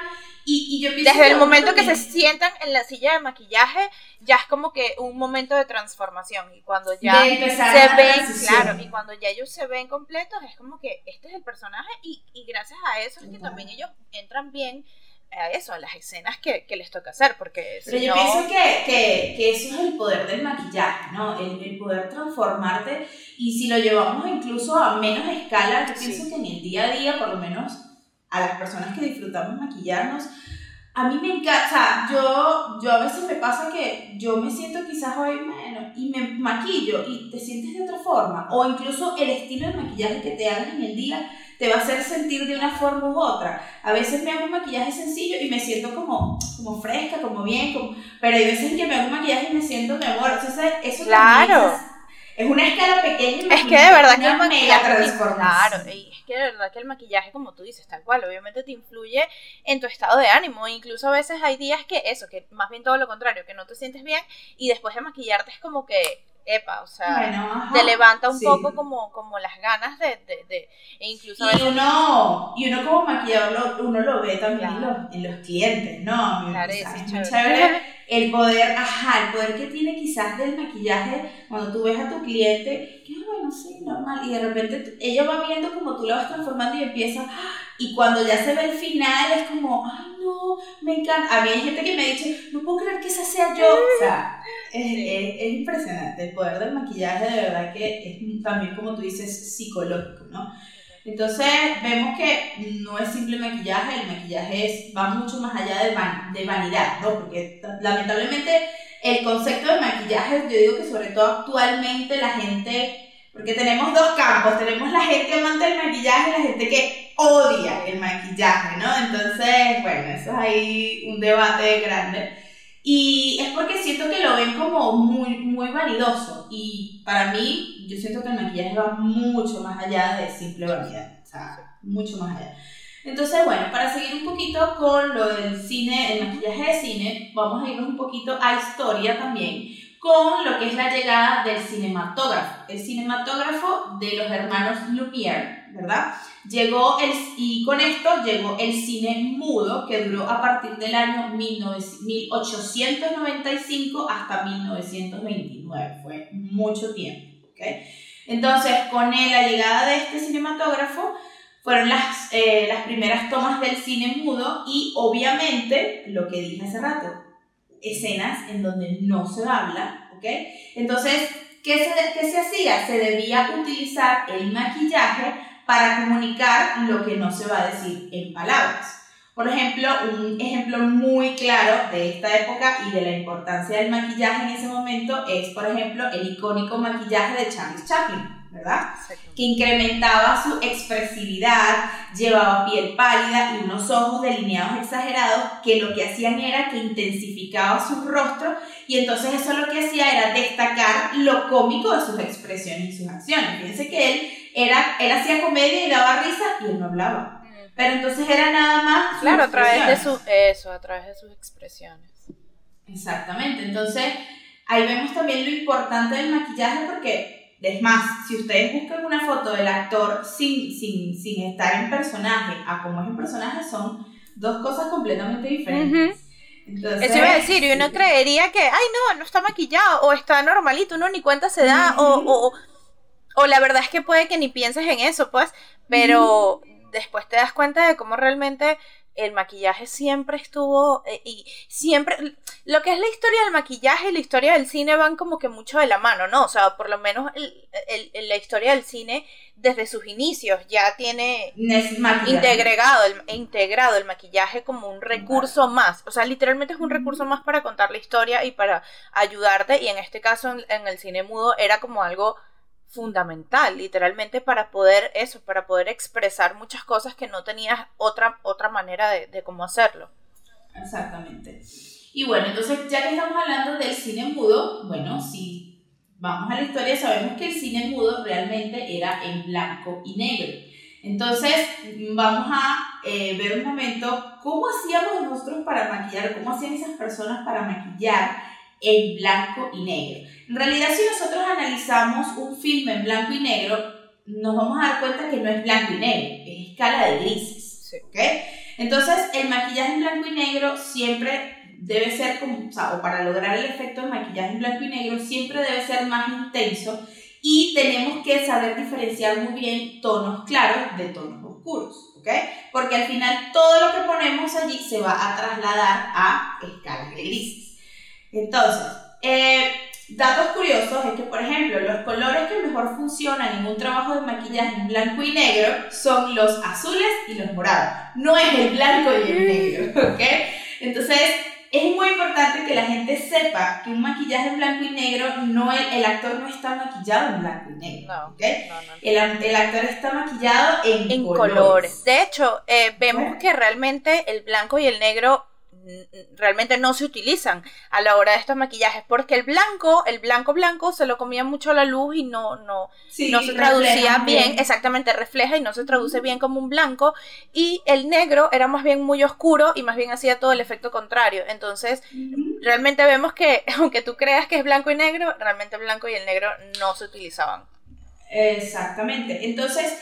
Y, y yo Desde el momento que se sientan en la silla de maquillaje, ya es como que un momento de transformación. Y cuando ya se ven, claro, y cuando ya ellos se ven completos, es como que este es el personaje y, y gracias a eso es que también ellos entran bien a eso, a las escenas que, les toca hacer, porque Pero yo pienso que, eso es el poder del maquillaje, ¿no? El, poder transformarte y si lo llevamos incluso a menos escala, yo pienso que en el día a día, por lo menos a las personas que disfrutamos maquillarnos, a mí me encanta, o sea, yo, yo a veces me pasa que yo me siento quizás hoy menos y me maquillo y te sientes de otra forma, o incluso el estilo de maquillaje que te hagas en el día te va a hacer sentir de una forma u otra. A veces me hago un maquillaje sencillo y me siento como, como fresca, como bien, como, pero hay veces que me hago un maquillaje y me siento mi amor. Entonces, eso claro. es, una escala pequeña. Es que de verdad que el maquillaje, claro, es que de verdad que el maquillaje, como tú dices, tal cual, obviamente te influye en tu estado de ánimo. Incluso a veces hay días que eso, que más bien todo lo contrario, que no te sientes bien y después de maquillarte es como que epa, o sea, te levanta un poco como, como las ganas de, de, e incluso y uno y uno como maquillador uno lo ve también en, los, en, los, clientes, ¿no? Claro, es muy chévere el poder, ajá, el poder que tiene quizás del maquillaje cuando tú ves a tu cliente, bueno, sí, normal, y de repente ella va viendo como tú la vas transformando y empieza, y cuando ya se ve el final es como, ay no, me encanta. A mí hay gente que me dice, no puedo creer que esa sea yo. O sea, es, es, impresionante. El poder del maquillaje, de verdad que es también, como tú dices, psicológico, ¿no? Entonces vemos que no es simple maquillaje, el maquillaje es, va mucho más allá de, de vanidad, ¿no? Porque lamentablemente el concepto de maquillaje, yo digo que sobre todo actualmente la gente, porque tenemos dos campos, tenemos la gente amante del maquillaje y la gente que odia el maquillaje, ¿no? Entonces, bueno, eso es ahí un debate grande. Y es porque siento que lo ven como muy, muy vanidoso. Y para mí, yo siento que el maquillaje va mucho más allá de simple vanidad. O sea, mucho más allá. Entonces, bueno, para seguir un poquito con lo del cine, el maquillaje de cine, vamos a irnos un poquito a historia también, con lo que es la llegada del cinematógrafo. El cinematógrafo de los hermanos Lumière, ¿verdad? Llegó el, y con esto llegó el cine mudo, que duró a partir del año 1895 hasta 1929. Fue mucho tiempo. ¿okay? Entonces, con la llegada de este cinematógrafo, fueron las, eh, las primeras tomas del cine mudo y obviamente, lo que dije hace rato, escenas en donde no se habla, ¿ok? Entonces, ¿qué se, qué se hacía? Se debía utilizar el maquillaje para comunicar lo que no se va a decir en palabras. Por ejemplo, un ejemplo muy claro de esta época y de la importancia del maquillaje en ese momento es, por ejemplo, el icónico maquillaje de Charles Chaplin, ¿verdad? Que incrementaba su expresividad, llevaba piel pálida y unos ojos delineados exagerados que lo que hacían era que intensificaba su rostro y entonces eso lo que hacía era destacar lo cómico de sus expresiones y sus acciones. Fíjense que él era, él hacía comedia y daba risa y él no hablaba. Pero entonces era nada más. Claro, a través de su, eso, a través de sus expresiones. Exactamente. Entonces, ahí vemos también lo importante del maquillaje porque, es más, si ustedes buscan una foto del actor sin, sin, sin estar en personaje a como es en personaje, son dos cosas completamente diferentes. Entonces, Eso iba a decir, y uno creería que, ay, no, no está maquillado, o está normalito, uno ni cuenta se da, o o la verdad es que puede que ni pienses en eso, pues, pero después te das cuenta de cómo realmente el maquillaje siempre estuvo eh, y siempre lo que es la historia del maquillaje y la historia del cine van como que mucho de la mano, ¿no? O sea, por lo menos el, la historia del cine desde sus inicios ya tiene integrado el, integrado el maquillaje como un recurso más, o sea, literalmente es un recurso más para contar la historia y para ayudarte y en este caso en el cine mudo era como algo fundamental, literalmente, para poder eso, para poder expresar muchas cosas que no tenías otra, otra manera de, cómo hacerlo. Exactamente. Y bueno, entonces ya que estamos hablando del cine mudo, bueno, si vamos a la historia, sabemos que el cine mudo realmente era en blanco y negro. Entonces, vamos a eh, ver un momento cómo hacíamos nosotros para maquillar, cómo hacían esas personas para maquillar en blanco y negro. En realidad, si nosotros analizamos un filme en blanco y negro, nos vamos a dar cuenta que no es blanco y negro, es escala de grises. Entonces, el maquillaje en blanco y negro siempre debe ser, como, o, sea, o para lograr el efecto de maquillaje en blanco y negro, siempre debe ser más intenso y tenemos que saber diferenciar muy bien tonos claros de tonos oscuros, ¿ok? Porque al final todo lo que ponemos allí se va a trasladar a escalas de grises. Entonces, eh, datos curiosos es que, por ejemplo, los colores que mejor funcionan en un trabajo de maquillaje en blanco y negro son los azules y los morados. No es el blanco y el negro, ¿ok? Entonces, es muy importante que la gente sepa que un maquillaje en blanco y negro, no el, actor no está maquillado en blanco y negro. No, el, el, actor está maquillado en, colores. De hecho, eh, vemos que realmente el blanco y el negro realmente no se utilizan a la hora de estos maquillajes porque el blanco, el blanco blanco se lo comía mucho la luz y no no no se traducía bien, exactamente refleja y no se traduce bien como un blanco y el negro era más bien muy oscuro y más bien hacía todo el efecto contrario. Entonces, realmente vemos que aunque tú creas que es blanco y negro, realmente el blanco y el negro no se utilizaban. Exactamente. Entonces,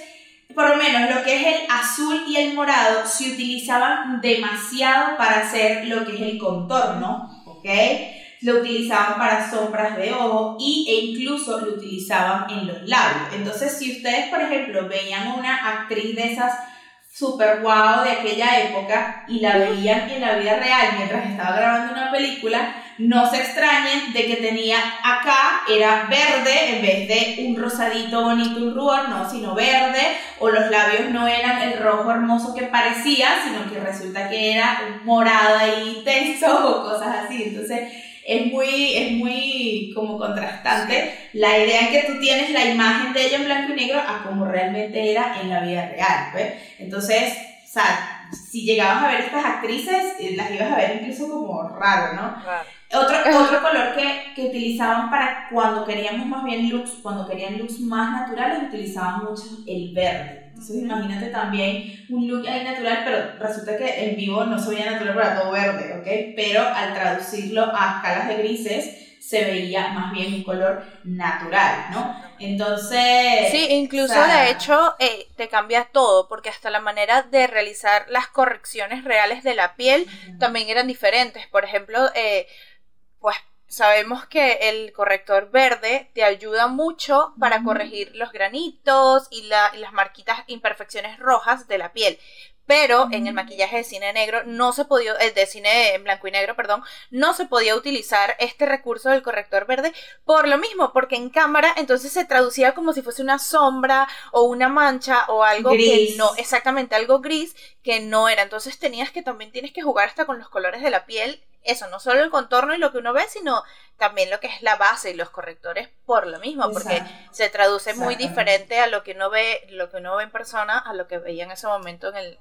por lo menos lo que es el azul y el morado se utilizaban demasiado para hacer lo que es el contorno, ¿ok? Lo utilizaban para sombras de ojo y, e incluso lo utilizaban en los labios. Entonces, si ustedes, por ejemplo, veían una actriz de esas super guau de aquella época y la veían en la vida real mientras estaba grabando una película, no se extrañen de que tenía acá, era verde en vez de un rosadito bonito, un rubor, no, sino verde, o los labios no eran el rojo hermoso que parecía, sino que resulta que era un morado ahí intenso o cosas así. Entonces, es muy, es muy como contrastante la idea que tú tienes la imagen de ella en blanco y negro a como realmente era en la vida real, ¿ves? Entonces, o sea, si llegabas a ver estas actrices, eh, las ibas a ver incluso como raro, ¿no? Otro, otro color que, que, utilizaban para cuando queríamos más bien looks, cuando querían looks más naturales, utilizaban mucho el verde. Entonces imagínate también un look ahí natural, pero resulta que en vivo no se veía natural para todo verde, ¿ok? Pero al traducirlo a escalas de grises, se veía más bien un color natural, ¿no? Entonces... Sí, incluso de hecho eh, te cambia todo, porque hasta la manera de realizar las correcciones reales de la piel también eran diferentes. Por ejemplo, eh, pues sabemos que el corrector verde te ayuda mucho para corregir los granitos y, la, y, las marquitas, imperfecciones rojas de la piel. Pero en el maquillaje de cine negro no se podía, el eh, de cine en blanco y negro, perdón, no se podía utilizar este recurso del corrector verde por lo mismo, porque en cámara entonces se traducía como si fuese una sombra o una mancha o algo que no, exactamente algo gris que no era. Entonces tenías que también tienes que jugar hasta con los colores de la piel eso, no solo el contorno y lo que uno ve, sino también lo que es la base y los correctores por lo mismo, porque se traduce muy diferente a lo que uno ve, lo que uno ve en persona, a lo que veía en ese momento en el,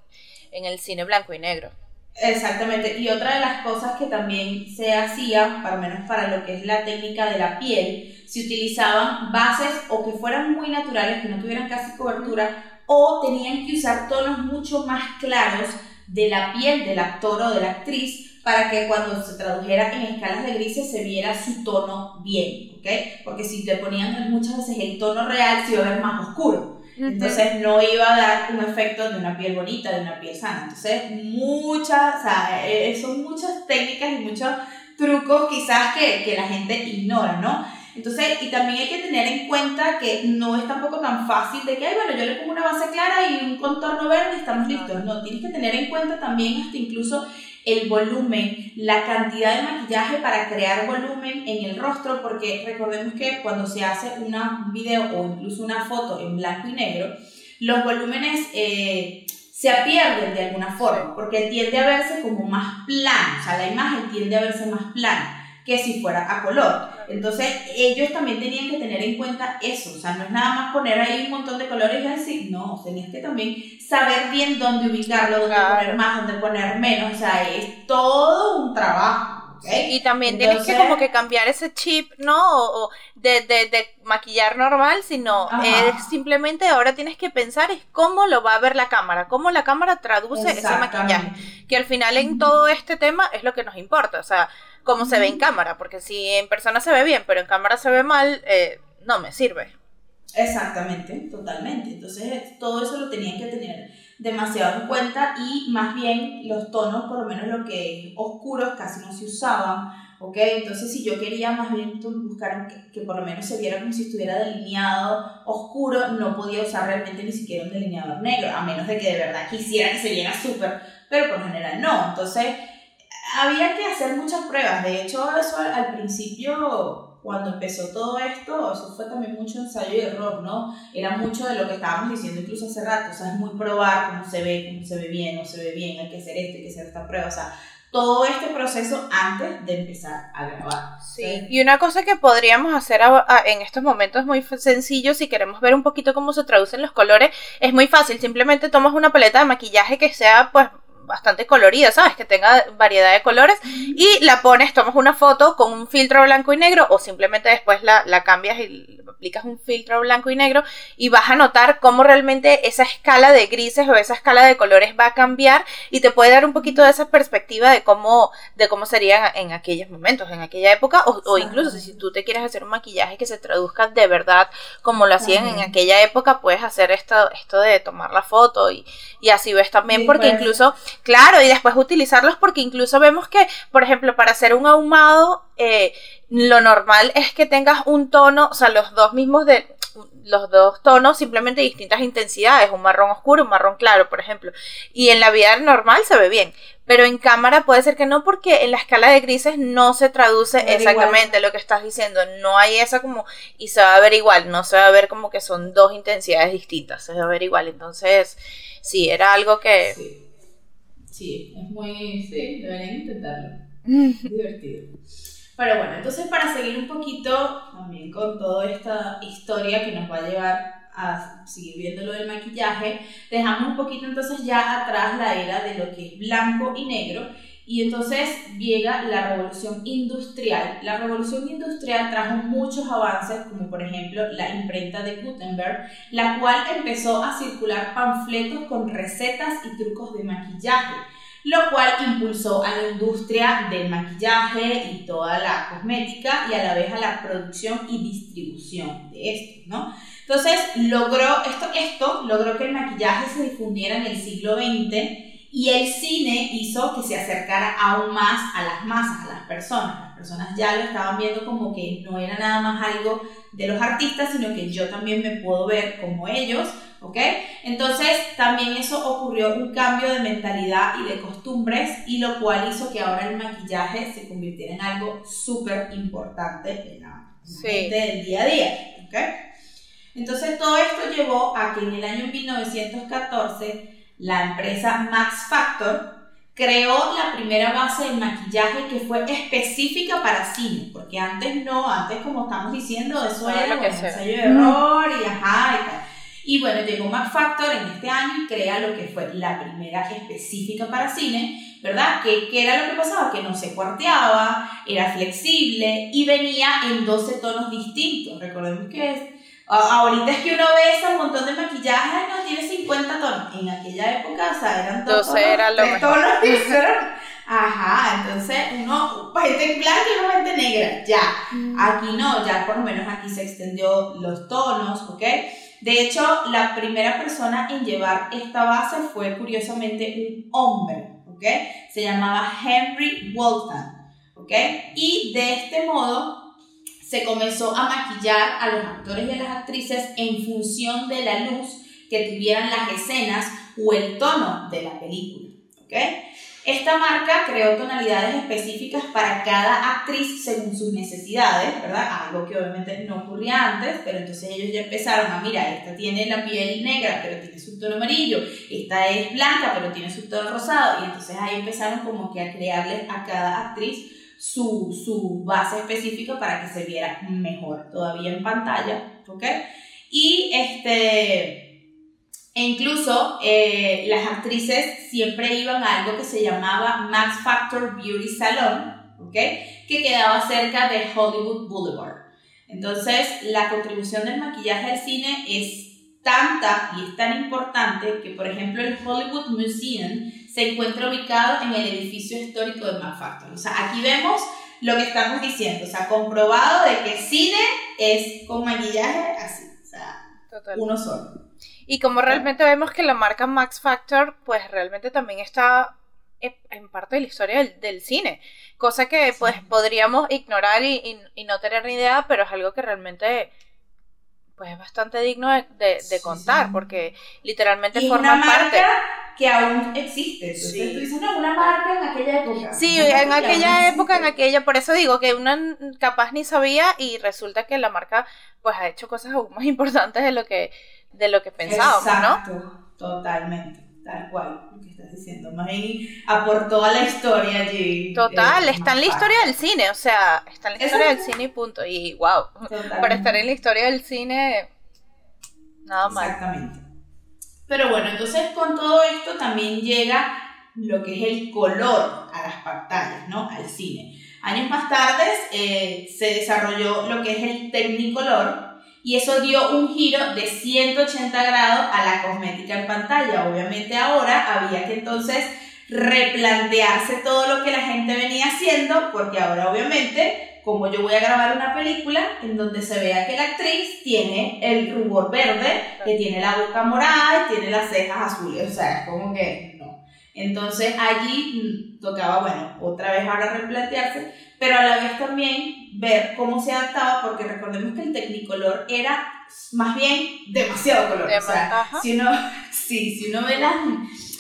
en el cine blanco y negro. Exactamente, y otra de las cosas que también se hacía, para menos para lo que es la técnica de la piel, se utilizaban bases o que fueran muy naturales, que no tuvieran casi cobertura, o tenían que usar tonos mucho más claros de la piel del actor o de la actriz para que cuando se tradujera en escalas de grises se viera su tono bien, ¿ok? Porque si te ponían muchas veces el tono real se iba a ver más oscuro. Entonces no iba a dar un efecto de una piel bonita, de una piel sana. Entonces muchas, o sea, eh, son muchas técnicas y muchos trucos quizás que, que la gente ignora, ¿no? Entonces, y también hay que tener en cuenta que no es tampoco tan fácil de que, Ay, bueno, yo le pongo una base clara y un contorno verde y estamos listos. No, tienes que tener en cuenta también hasta incluso el volumen, la cantidad de maquillaje para crear volumen en el rostro, porque recordemos que cuando se hace una, un video o incluso una foto en blanco y negro, los volúmenes eh, se pierden de alguna forma, porque tiende a verse como más plano, o sea, la imagen tiende a verse más plana que si fuera a color. Entonces, ellos también tenían que tener en cuenta eso. O sea, no es nada más poner ahí un montón de colores y así. No, tenías que también saber bien dónde ubicarlo, dónde poner más, dónde poner menos. O sea, es todo un trabajo. y también tienes que como que cambiar ese chip, ¿no? O, de, de, de, maquillar normal, sino es simplemente ahora tienes que pensar es cómo lo va a ver la cámara, cómo la cámara traduce ese maquillaje, que al final en todo este tema es lo que nos importa, o sea, cómo se ve en cámara, porque si en persona se ve bien, pero en cámara se ve mal, eh, no me sirve. Exactamente, totalmente. Entonces todo eso lo tenían que tener demasiado en cuenta y más bien los tonos, por lo menos lo que es oscuros, casi no se usaban. ¿ok? Entonces, si yo quería más bien buscar que, que, por lo menos se viera como si estuviera delineado oscuro, no podía usar realmente ni siquiera un delineador negro, a menos de que de verdad quisiera que se viera súper, pero por general no. Entonces, había que hacer muchas pruebas. De hecho, eso al, principio, cuando empezó todo esto, eso fue también mucho ensayo y error, ¿no? Era mucho de lo que estábamos diciendo incluso hace rato. O sea, es muy probar cómo se ve, cómo se ve bien, no se ve bien, hay que hacer esto, hay que hacer esta prueba. O sea, todo este proceso antes de empezar a grabar. Sí. Y una cosa que podríamos hacer en estos momentos muy sencillo, si queremos ver un poquito cómo se traducen los colores, es muy fácil. Simplemente tomas una paleta de maquillaje que sea, pues, bastante colorida, ¿sabes? Que tenga variedad de colores. Y la pones, tomas una foto con un filtro blanco y negro o simplemente después la, la cambias y aplicas un filtro blanco y negro y vas a notar cómo realmente esa escala de grises o esa escala de colores va a cambiar y te puede dar un poquito de esa perspectiva de cómo, de cómo serían en aquellos momentos, en aquella época o, o incluso si tú te quieres hacer un maquillaje que se traduzca de verdad como lo hacían en aquella época, puedes hacer esto, esto de tomar la foto y, y así ves también porque incluso, claro, y después utilizarlos porque incluso vemos que, por ejemplo, para hacer un ahumado, eh, lo normal es que tengas un tono, o sea, los dos mismos de los dos tonos, simplemente distintas intensidades, un marrón oscuro, un marrón claro, por ejemplo. Y en la vida normal se ve bien, pero en cámara puede ser que no, porque en la escala de grises no se traduce exactamente lo que estás diciendo. No hay esa como, y se va a ver igual, no se va a ver como que son dos intensidades distintas, se va a ver igual. Entonces, sí, era algo que. Sí, es muy. Sí, deberían intentarlo. Divertido. Pero bueno, entonces para seguir un poquito también con toda esta historia que nos va a llevar a seguir viendo lo del maquillaje, dejamos un poquito entonces ya atrás la era de lo que es blanco y negro y entonces llega la revolución industrial. La revolución industrial trajo muchos avances, como por ejemplo la imprenta de Gutenberg, la cual empezó a circular panfletos con recetas y trucos de maquillaje lo cual impulsó a la industria del maquillaje y toda la cosmética y a la vez a la producción y distribución de esto, ¿no? Entonces, logró, esto, esto logró que el maquillaje se difundiera en el siglo XX y el cine hizo que se acercara aún más a las masas, a las personas. Las personas ya lo estaban viendo como que no era nada más algo de los artistas, sino que yo también me puedo ver como ellos, ¿ok? Entonces también eso ocurrió un cambio de mentalidad y de costumbres y lo cual hizo que ahora el maquillaje se convirtiera en algo súper importante en la del día a día, ¿ok? Entonces todo esto llevó a que en el año 1914 la empresa Max Factor creó la primera base de maquillaje que fue específica para cine, porque antes no, antes como estamos diciendo, eso era un ensayo de error y ajá y tal. Y bueno, llegó Mac Factor en este año y crea lo que fue la primera específica para cine, ¿verdad? ¿Qué, ¿Qué, era lo que pasaba? Que no se cuarteaba, era flexible y venía en 12 tonos distintos. Recordemos que ahorita es que uno ve ese montón de maquillaje, no tiene 50 tonos. En aquella época, o sea, eran todos 12 era lo mejor. tonos. Ajá, entonces uno, gente blanca y uno gente negra, ya. Mm. Aquí no, ya por lo menos aquí se extendió los tonos, ¿ok? De hecho, la primera persona en llevar esta base fue curiosamente un hombre, ¿ok? Se llamaba Henry Walton, ¿ok? Y de este modo se comenzó a maquillar a los actores y a las actrices en función de la luz que tuvieran las escenas o el tono de la película, ¿ok? Esta marca creó tonalidades específicas para cada actriz según sus necesidades, ¿verdad? Algo que obviamente no ocurría antes, pero entonces ellos ya empezaron a, mira, esta tiene la piel negra, pero tiene su tono amarillo, esta es blanca, pero tiene su tono rosado, y entonces ahí empezaron como que a crearles a cada actriz su, su base específica para que se viera mejor todavía en pantalla, ¿ok? Y este... E incluso eh, las actrices siempre iban a algo que se llamaba Max Factor Beauty Salon, ¿ok? Que quedaba cerca de Hollywood Boulevard. Entonces, la contribución del maquillaje al cine es tanta y es tan importante que, por ejemplo, el Hollywood Museum se encuentra ubicado en el edificio histórico de Manhattan. O sea, aquí vemos lo que estamos diciendo, o sea, comprobado de que cine es con maquillaje así, o sea, uno solo. Y como realmente vemos que la marca Max Factor, pues realmente también está en parte de la historia del, cine, cosa que pues podríamos ignorar y, no tener ni idea, pero es algo que realmente pues es bastante digno de, contar, porque literalmente forma una parte que aún existe. sí. tú dices, una marca en aquella época. Sí, en aquella época, en aquella, por eso digo que uno capaz ni sabía y resulta que la marca pues ha hecho cosas aún más importantes de lo que, de lo que pensábamos, Exacto, Totalmente tal cual lo que estás diciendo. Bien aportó a la historia allí. Total, está en la historia del cine, o sea, está en la historia del cine y punto. Y wow, para estar en la historia del cine, nada más. Exactamente. Pero bueno, entonces con todo esto también llega lo que es el color a las pantallas, ¿no? Al cine. Años más tarde eh, se desarrolló lo que es el Technicolor, y eso dio un giro de 180 grados a la cosmética en pantalla. Obviamente ahora había que entonces replantearse todo lo que la gente venía haciendo, porque ahora obviamente, como yo voy a grabar una película en donde se vea que la actriz tiene el rubor verde, que tiene la boca morada y tiene las cejas azules, o sea, es como que. Entonces allí mm, tocaba, bueno, otra vez ahora replantearse, pero a la vez también ver cómo se adaptaba, porque recordemos que el Technicolor era más bien demasiado color. o sea, si uno, sí, si uno ve las,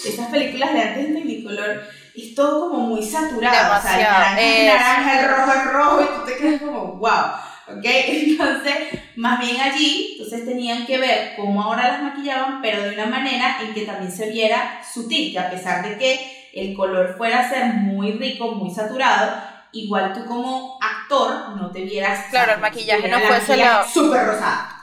esas películas de antes de Technicolor, es todo como muy saturado. o sea, el naranja es naranja, el rojo es rojo, y tú te quedas como, wow. ¿Ok? Entonces, más bien allí, entonces tenían que ver cómo ahora las maquillaban, pero de una manera en que también se viera sutil, que a pesar de que el color fuera a ser muy rico, muy saturado, igual tú como actor no te vieras. Claro, el maquillaje no fuese la. Súper rosada.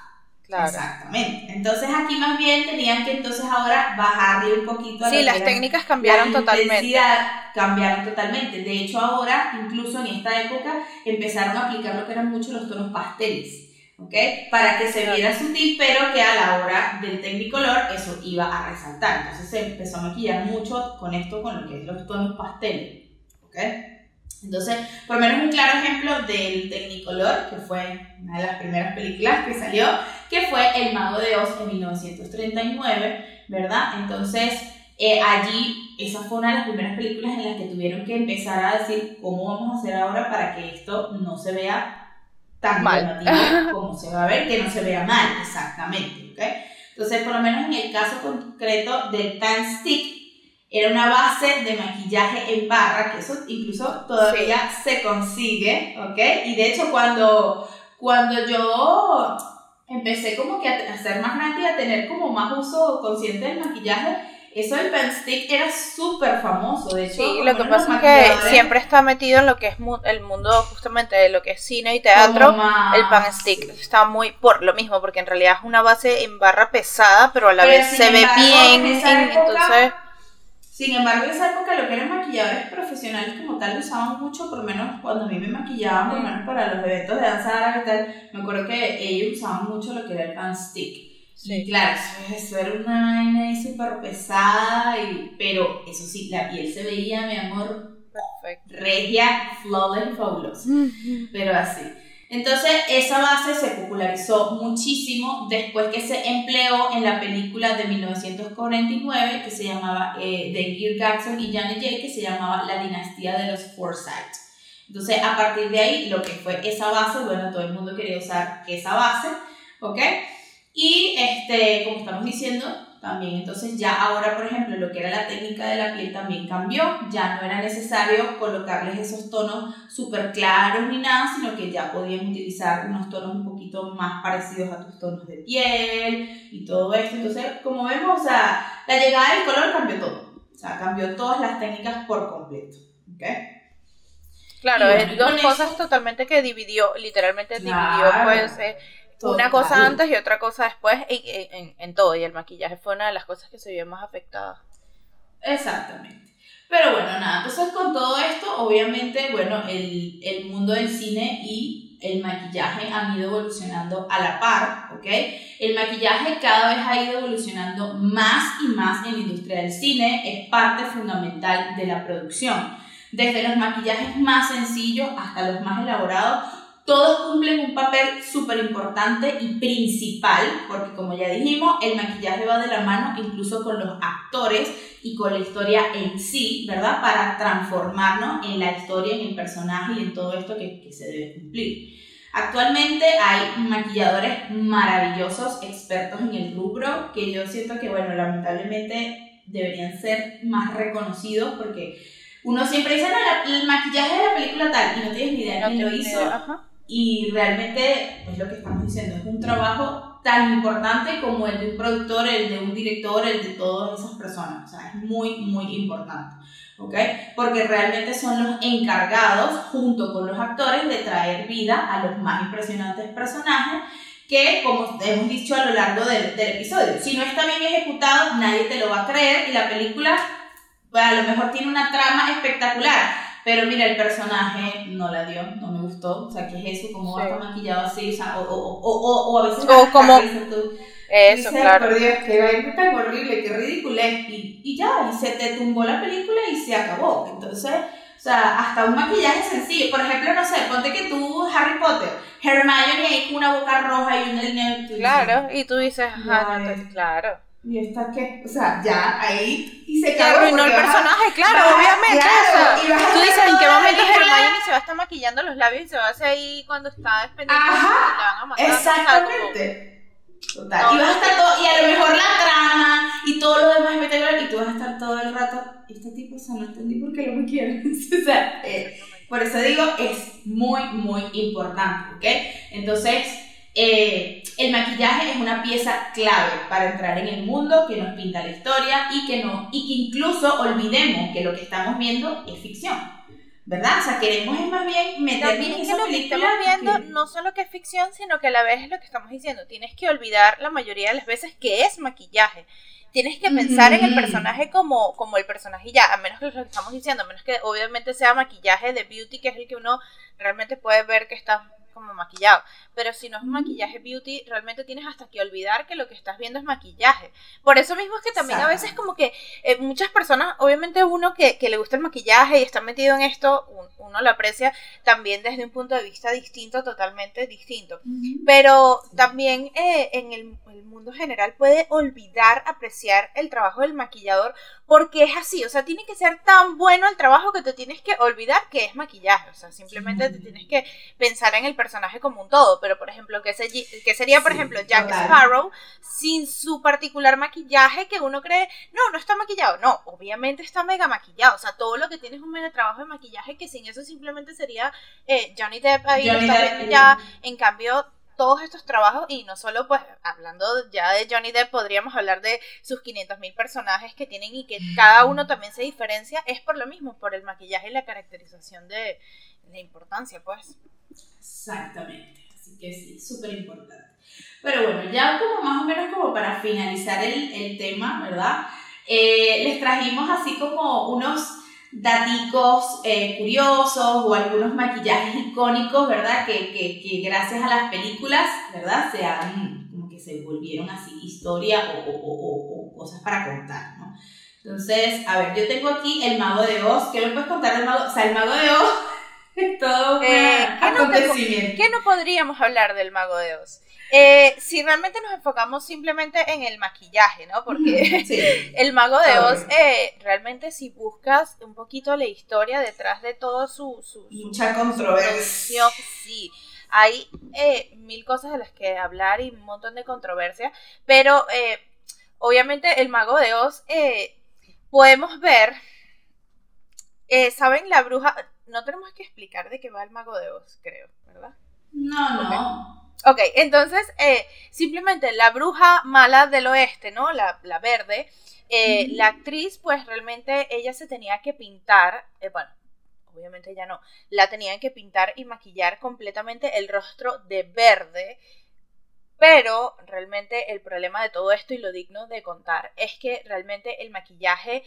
Claro. Exactamente. Entonces aquí más bien tenían que entonces ahora bajarle un poquito a Sí, las técnicas cambiaron la totalmente. cambiaron totalmente. De hecho ahora, incluso en esta época, empezaron a aplicar lo que eran mucho los tonos pasteles. ¿ok? Para que se viera sutil, pero que a la hora del Technicolor eso iba a resaltar. Entonces se empezó a maquillar mucho con esto, con lo que es los tonos pasteles, ¿ok? Entonces, por lo menos un claro ejemplo del Technicolor, que fue una de las primeras películas que salió, que fue El Mago de Oz en 1939, ¿verdad? Entonces, eh, allí, esa fue una de las primeras películas en las que tuvieron que empezar a decir cómo vamos a hacer ahora para que esto no se vea tan mal como se va a ver, que no se vea mal, exactamente, ¿ok? Entonces, por lo menos en el caso concreto del Pan Stick, era una base de maquillaje en barra, que eso incluso todavía se consigue, ¿ok? Y de hecho cuando, cuando yo empecé como que a, ser más grande y a tener como más uso consciente del maquillaje, eso del pen stick era súper famoso, de hecho. Sí, lo que pasa es que siempre está metido en lo que es el mundo justamente de lo que es cine y teatro, el pan stick está muy por lo mismo, porque en realidad es una base en barra pesada, pero a la vez se ve bien, entonces sin embargo, en esa época lo que eran maquilladores profesionales como tal usaban mucho, por lo menos cuando a mí me maquillaban, por lo menos para los eventos de danza árabe y tal, me acuerdo que ellos usaban mucho lo que era el pan stick. Sí. Y claro, eso, era una vaina súper pesada, y, pero eso sí, la piel se veía, mi amor, Perfecto. regia, flawless fabulosa. Pero así. Entonces, esa base se popularizó muchísimo después que se empleó en la película de 1949 que se llamaba, eh, de Gil Jackson y Janet Jay, que se llamaba La dinastía de los Forsyth. Entonces, a partir de ahí, lo que fue esa base, bueno, todo el mundo quería usar esa base, ¿ok? Y, este, como estamos diciendo, también. Entonces ya ahora, por ejemplo, lo que era la técnica de la piel también cambió. Ya no era necesario colocarles esos tonos súper claros ni nada, sino que ya podían utilizar unos tonos un poquito más parecidos a tus tonos de piel y todo esto. Entonces, como vemos, o sea, la llegada del color cambió todo. O sea, cambió todas las técnicas por completo. ¿okay? Claro, es dos cosas totalmente que dividió, literalmente dividió pues eh, una cosa antes y otra cosa después en, en, todo. Y el maquillaje fue una de las cosas que se vio más afectada. Exactamente. Pero bueno, nada, entonces con todo esto, obviamente, bueno, el, el mundo del cine y el maquillaje han ido evolucionando a la par, ¿ok? El maquillaje cada vez ha ido evolucionando más y más en la industria del cine, es parte fundamental de la producción. Desde los maquillajes más sencillos hasta los más elaborados, todos cumplen un papel súper importante y principal, porque como ya dijimos, el maquillaje va de la mano incluso con los actores y con la historia en sí, ¿verdad? Para transformarnos en la historia, en el personaje y en todo esto que, que se debe cumplir. Actualmente hay maquilladores maravillosos, expertos en el rubro, que yo siento que, bueno, lamentablemente deberían ser más reconocidos porque uno siempre dice, no, el maquillaje de la película tal, y no tienes ni idea de quién lo hizo. Y realmente, pues lo que estamos diciendo, es un trabajo tan importante como el de un productor, el de un director, el de todas esas personas. O sea, es muy, muy importante. ¿Ok? Porque realmente son los encargados, junto con los actores, de traer vida a los más impresionantes personajes que, como hemos dicho a lo largo del, del episodio, si no está bien ejecutado, nadie te lo va a creer y la película pues, a lo mejor tiene una trama espectacular, pero mira, el personaje no la dio, no me gustó. O sea, ¿qué es eso? ¿Cómo va a estar maquillado así? O, sea, o, o, o, o, a veces... O como... Tú, eso, claro. Por Dios, qué vaina tan horrible, qué ridículo Y, y ya, y se te tumbó la película y se acabó. Entonces, o sea, hasta un maquillaje sencillo. Por ejemplo, no sé, ponte que tú, Harry Potter, Hermione ahí con una boca roja y una línea... Claro, y tú dices, ajá, claro. Y esta que, o sea, ya ahí y se arruinó el personaje, claro, obviamente. tú dices en qué momento Hermione se va a estar maquillando los labios y se va a hacer ahí cuando está dependiendo Ajá, y la van a. Exactamente. Total. y vas a estar todo, y a lo mejor la trama y todo lo demás espectacular, y tú vas a estar todo el rato, este tipo, o sea, no entendí por qué lo me quieren. o sea, eh, por eso digo, es muy, muy importante, ¿ok? Entonces, eh, el maquillaje es una pieza clave para entrar en el mundo que nos pinta la historia y que, no, y que incluso olvidemos que lo que estamos viendo es ficción. ¿Verdad? O sea, queremos es más bien meter en esa lo que estamos viendo no solo que es ficción, sino que a la vez es lo que estamos diciendo. Tienes que olvidar la mayoría de las veces que es maquillaje tienes que pensar en el personaje como, como el personaje ya, a menos que lo estamos diciendo, a menos que obviamente sea maquillaje de beauty, que es el que uno realmente puede ver que está como maquillado. Pero si no es un maquillaje beauty, realmente tienes hasta que olvidar que lo que estás viendo es maquillaje. Por eso mismo es que también a veces como que eh, muchas personas, obviamente uno que, le gusta el maquillaje y está metido en esto, uno lo aprecia también desde un punto de vista distinto, totalmente distinto. Pero también eh, en el, el mundo general puede olvidar apreciar el trabajo del maquillador porque es así, o sea, tiene que ser tan bueno el trabajo que te tienes que olvidar que es maquillaje, o sea, simplemente te tienes que pensar en el personaje como un todo, pero por ejemplo, ¿qué, sería, por ejemplo, Jack Sparrow sin su particular maquillaje que uno cree, no, no está maquillado, no, obviamente está mega maquillado, o sea, todo lo que tienes es un mega trabajo de maquillaje que sin eso simplemente sería eh, Johnny Depp ahí, ya, en cambio todos estos trabajos y no solo pues hablando ya de Johnny Depp podríamos hablar de sus 500.000 personajes que tienen y que cada uno también se diferencia es por lo mismo, por el maquillaje y la caracterización de, de importancia pues. Exactamente, así que sí, súper importante. Pero bueno, ya como más o menos como para finalizar el, el tema, ¿verdad? Eh, les trajimos así como unos daticos eh, curiosos o algunos maquillajes icónicos, ¿verdad? Que, que, que, gracias a las películas, ¿verdad? Se han, como que se volvieron así historia o, o, o, o, cosas para contar, ¿no? Entonces, a ver, yo tengo aquí el Mago de Oz. ¿Qué me puedes contar del Mago? O sea, el Mago de Oz es todo un eh, acontecimiento. ¿Qué no podríamos hablar del Mago de Oz? Eh, si realmente nos enfocamos simplemente en el maquillaje, ¿no? Porque el mago de Oz, eh, realmente si buscas un poquito la historia detrás de todo su... Mucha controversia. Sí, hay eh, mil cosas de las que hablar y un montón de controversia, pero obviamente el mago de Oz, podemos ver, ¿saben la bruja? No tenemos que explicar de qué va el mago de Oz, creo, ¿verdad? No, no. Ok, entonces, eh, simplemente la bruja mala del oeste, ¿no? La, verde. Eh, la actriz, pues realmente ella se tenía que pintar, eh, bueno, obviamente ya no, la tenían que pintar y maquillar completamente el rostro de verde. Pero realmente el problema de todo esto y lo digno de contar es que realmente el maquillaje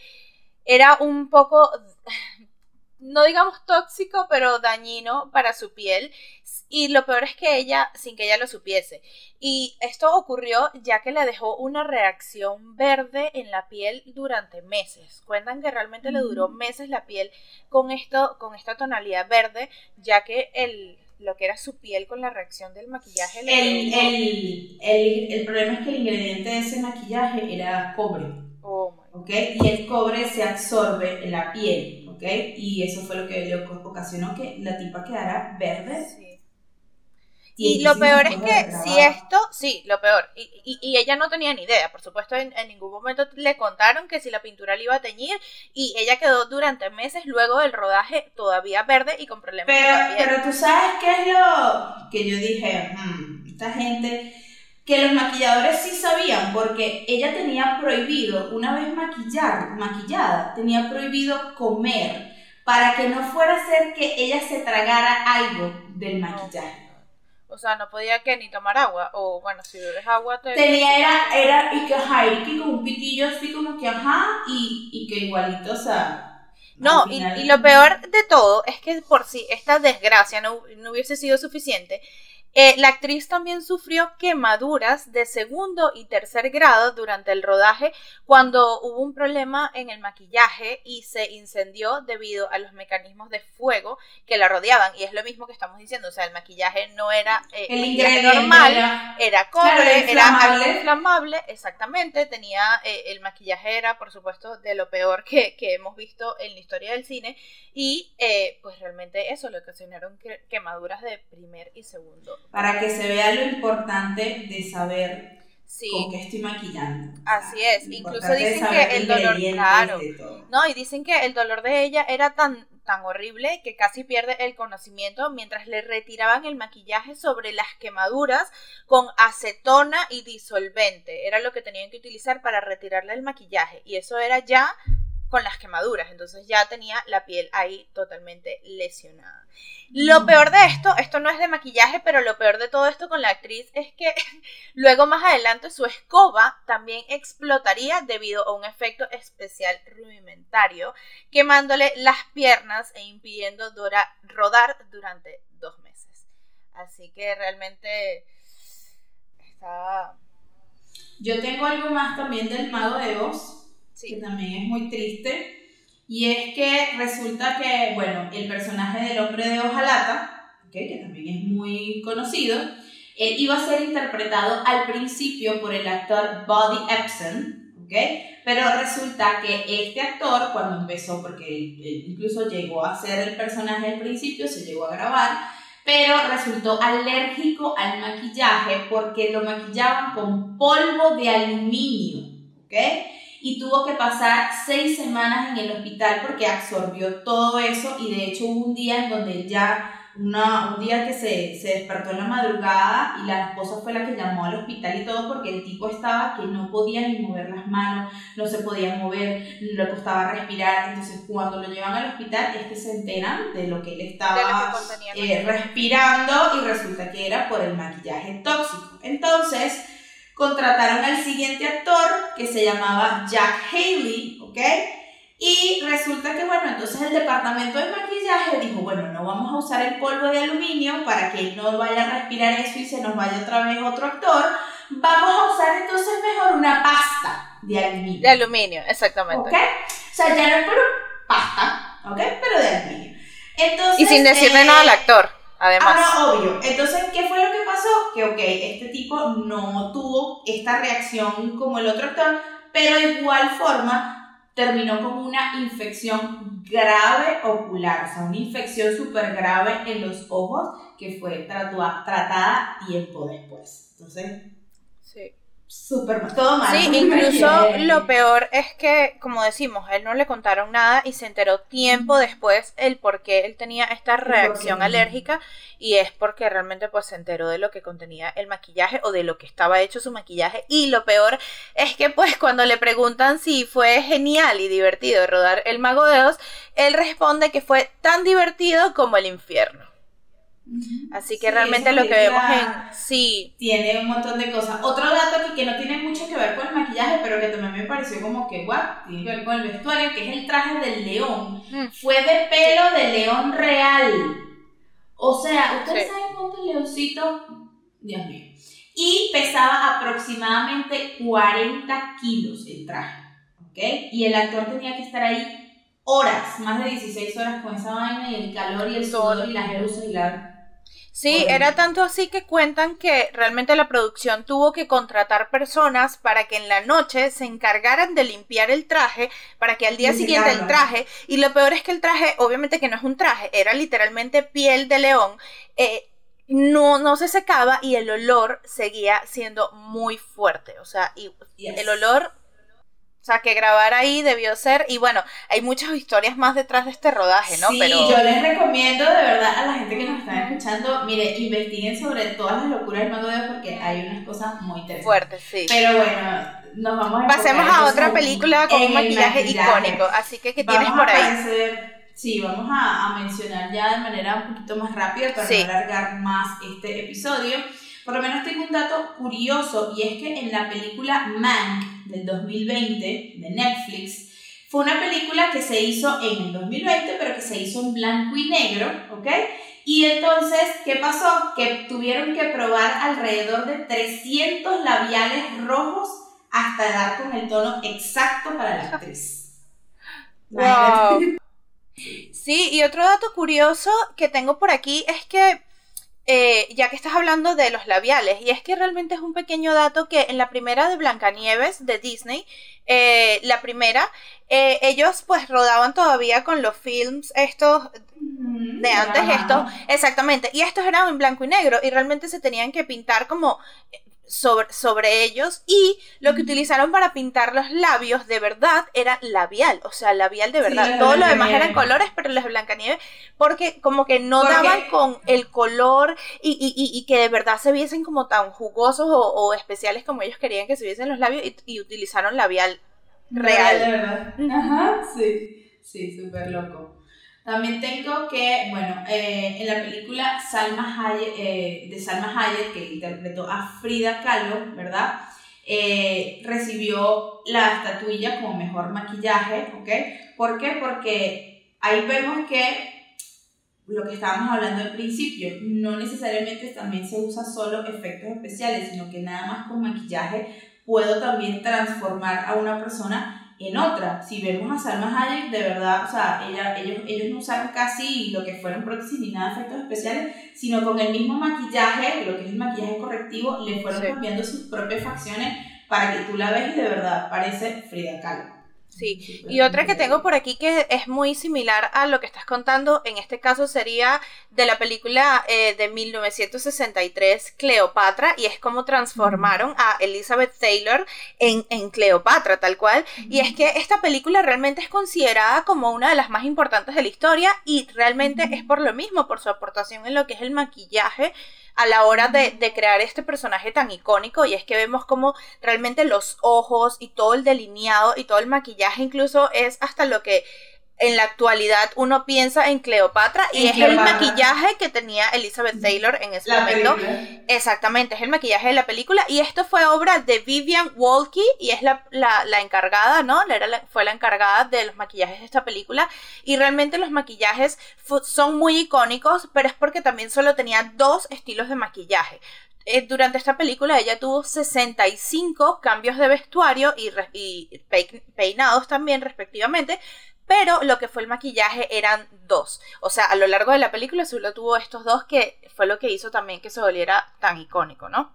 era un poco no digamos tóxico, pero dañino para su piel. Y lo peor es que ella, sin que ella lo supiese. Y esto ocurrió ya que le dejó una reacción verde en la piel durante meses. Cuentan que realmente le duró meses la piel con esto, con esta tonalidad verde, ya que el, lo que era su piel con la reacción del maquillaje. el, el, el, problema es que el ingrediente de ese maquillaje era cobre. Oh y el cobre se absorbe en la piel. Y eso fue lo que le ocasionó que la tipa quedara verde. Y, lo peor es que si esto, sí, lo peor, y, y, ella no tenía ni idea, por supuesto en, ningún momento le contaron que si la pintura le iba a teñir y ella quedó durante meses luego del rodaje todavía verde y con problemas. Pero, pero tú sabes qué es lo que yo dije, hmm, esta gente que los maquilladores sí sabían, porque ella tenía prohibido, una vez maquillar, maquillada, tenía prohibido comer para que no fuera a ser que ella se tragara algo del maquillaje. O sea, no podía que ni tomar agua, o bueno, si bebes agua te... Tenía, era, era, y que ajá, y que con un pitillo así como que ajá, y, y que igualito, o sea... No, y, y, lo peor de todo es que por si esta desgracia no, no hubiese sido suficiente, eh, la actriz también sufrió quemaduras de segundo y tercer grado durante el rodaje cuando hubo un problema en el maquillaje y se incendió debido a los mecanismos de fuego que la rodeaban. Y es lo mismo que estamos diciendo, o sea, el maquillaje no era eh, el ingrediente normal, era, cobre, era inflamable, exactamente, tenía, eh, el maquillaje era, por supuesto, de lo peor que, que hemos visto en la historia del cine y pues realmente eso le ocasionaron quemaduras de primer y segundo para que se vea lo importante de saber con qué estoy maquillando. Así es, incluso dicen que el dolor, claro, no, y dicen que el dolor de ella era tan tan horrible que casi pierde el conocimiento mientras le retiraban el maquillaje sobre las quemaduras con acetona y disolvente. Era lo que tenían que utilizar para retirarle el maquillaje. Y eso era ya con las quemaduras, entonces ya tenía la piel ahí totalmente lesionada. Lo peor de esto, esto no es de maquillaje, pero lo peor de todo esto con la actriz es que luego más adelante su escoba también explotaría debido a un efecto especial rudimentario, quemándole las piernas e impidiendo rodar durante dos meses. Así que realmente estaba... Yo tengo algo más también del mago de Oz que también es muy triste. Y es que resulta que, bueno, el personaje del hombre de hojalata, que también es muy conocido, él iba a ser interpretado al principio por el actor Buddy Epson, ¿okay? pero resulta que este actor, cuando empezó, porque él incluso llegó a ser el personaje al principio, se llegó a grabar, pero resultó alérgico al maquillaje porque lo maquillaban con polvo de aluminio, ¿ok? Y tuvo que pasar seis semanas en el hospital porque absorbió todo eso y de hecho hubo un día en donde él ya, una, un día que se, se despertó en la madrugada y la esposa fue la que llamó al hospital y todo porque el tipo estaba que no podía ni mover las manos, no se podía mover, le costaba respirar, entonces cuando lo llevan al hospital es que se enteran de lo que él estaba eh, respirando y resulta que era por el maquillaje tóxico. Entonces, contrataron al siguiente actor que se llamaba Jack Haley, ¿ok? Y resulta que, bueno, entonces el departamento de maquillaje dijo, bueno, no vamos a usar el polvo de aluminio para que él no vaya a respirar eso y se nos vaya otra vez otro actor. Vamos a usar entonces mejor una pasta de aluminio. De aluminio, exactamente. ¿Ok? O sea, ya no es por pasta, ¿ok? Pero de aluminio. Entonces, y sin decirle nada al eh, actor. Además. Ah, obvio. Entonces, ¿qué fue lo que pasó? Que, ok, este tipo no tuvo esta reacción como el otro actor, pero de igual forma terminó con una infección grave ocular, o sea, una infección súper grave en los ojos que fue tratada tiempo después. Entonces, sí. súper todo mal. Sí, incluso lo peor es que, como decimos, él no le contaron nada y se enteró tiempo después el por qué él tenía esta reacción alérgica y es porque realmente pues se enteró de lo que contenía el maquillaje o de lo que estaba hecho su maquillaje y lo peor es que pues cuando le preguntan si fue genial y divertido rodar El Mago de Oz, él responde que fue tan divertido como el infierno. Así que realmente lo que vemos en sí. Tiene un montón de cosas. Otro dato aquí que no tiene mucho que ver con el maquillaje, pero que también me pareció como que guau, tiene que ver con el vestuario, que es el traje del león. Mm. Fue de pelo de león real. O sea, ¿ustedes saben cuántos leoncitos? Dios mío. Y pesaba aproximadamente 40 kilos el traje. ¿Ok? Y el actor tenía que estar ahí horas, más de 16 horas con esa vaina y el calor y el sol y las luces y la Sí, era tanto así que cuentan que realmente la producción tuvo que contratar personas para que en la noche se encargaran de limpiar el traje, para que al día siguiente el traje, y lo peor es que el traje, obviamente que no es un traje, era literalmente piel de león, eh, no, no se secaba y el olor seguía siendo muy fuerte, o sea, y el olor o sea, que grabar ahí debió ser, y bueno, hay muchas historias más detrás de este rodaje, ¿no? Sí, yo les recomiendo de verdad a la gente que nos está escuchando, mire, investiguen sobre todas las locuras del Mago de porque hay unas cosas muy interesantes. Fuertes, sí. Pero bueno, nos vamos a Pasemos a otra película con un maquillaje, icónico, así que ¿qué tienes por ahí? sí, vamos a, mencionar ya de manera un poquito más rápida para no alargar más este episodio. Por lo menos tengo un dato curioso y es que en la película Mank del 2020 de Netflix, fue una película que se hizo en el 2020, pero que se hizo en blanco y negro, ¿ok? Y entonces, ¿qué pasó? Que tuvieron que probar alrededor de 300 labiales rojos hasta dar con el tono exacto para la actriz. Wow. Sí, y otro dato curioso que tengo por aquí es que eh, ya que estás hablando de los labiales, y es que realmente es un pequeño dato que en la primera de Blancanieves de Disney, eh, la primera, eh, ellos pues rodaban todavía con los films estos de antes, estos, exactamente, y estos eran en blanco y negro, y realmente se tenían que pintar como sobre, sobre ellos y lo que utilizaron para pintar los labios de verdad era labial, o sea, labial de verdad. Todo lo demás eran colores, pero los Blancanieves, porque como que no daban con el color y, y, y, que de verdad se viesen como tan jugosos o, especiales como ellos querían que se viesen los labios y, utilizaron labial real. De verdad. Ajá, sí, sí, súper loco. También tengo que, bueno, eh, en la película Salma Hayek, eh, de Salma Hayek, que interpretó a Frida Kahlo, ¿verdad? Eh, recibió la estatuilla como mejor maquillaje, ¿ok? ¿Por qué? Porque ahí vemos que lo que estábamos hablando al principio, no necesariamente también se usa solo efectos especiales, sino que nada más con maquillaje puedo también transformar a una persona en otra. Si vemos a Salma Hayek, de verdad, o sea, ella, ellos, ellos no usaron casi lo que fueron prótesis ni nada de efectos especiales, sino con el mismo maquillaje, lo que es el maquillaje correctivo, le fueron cambiando sus propias facciones para que tú la veas y de verdad parece Frida Kahlo. Sí, y otra que tengo por aquí que es muy similar a lo que estás contando, en este caso sería de la película eh, de 1963, Cleopatra, y es como transformaron a Elizabeth Taylor en, en Cleopatra, tal cual. Y es que esta película realmente es considerada como una de las más importantes de la historia y realmente es por lo mismo, por su aportación en lo que es el maquillaje a la hora de, crear este personaje tan icónico y es que vemos como realmente los ojos y todo el delineado y todo el maquillaje incluso es hasta lo que en la actualidad uno piensa en Cleopatra y es el maquillaje que tenía Elizabeth Taylor en ese momento. Exactamente, es el maquillaje de la película y esto fue obra de Vivian Walkie y es la, encargada, ¿no? Era fue la encargada de los maquillajes de esta película y realmente los maquillajes son muy icónicos, pero es porque también solo tenía dos estilos de maquillaje eh, durante esta película ella tuvo 65 cambios de vestuario y, y, peinados también respectivamente, pero lo que fue el maquillaje eran dos. O sea, a lo largo de la película solo tuvo estos dos que fue lo que hizo también que se volviera tan icónico, ¿no?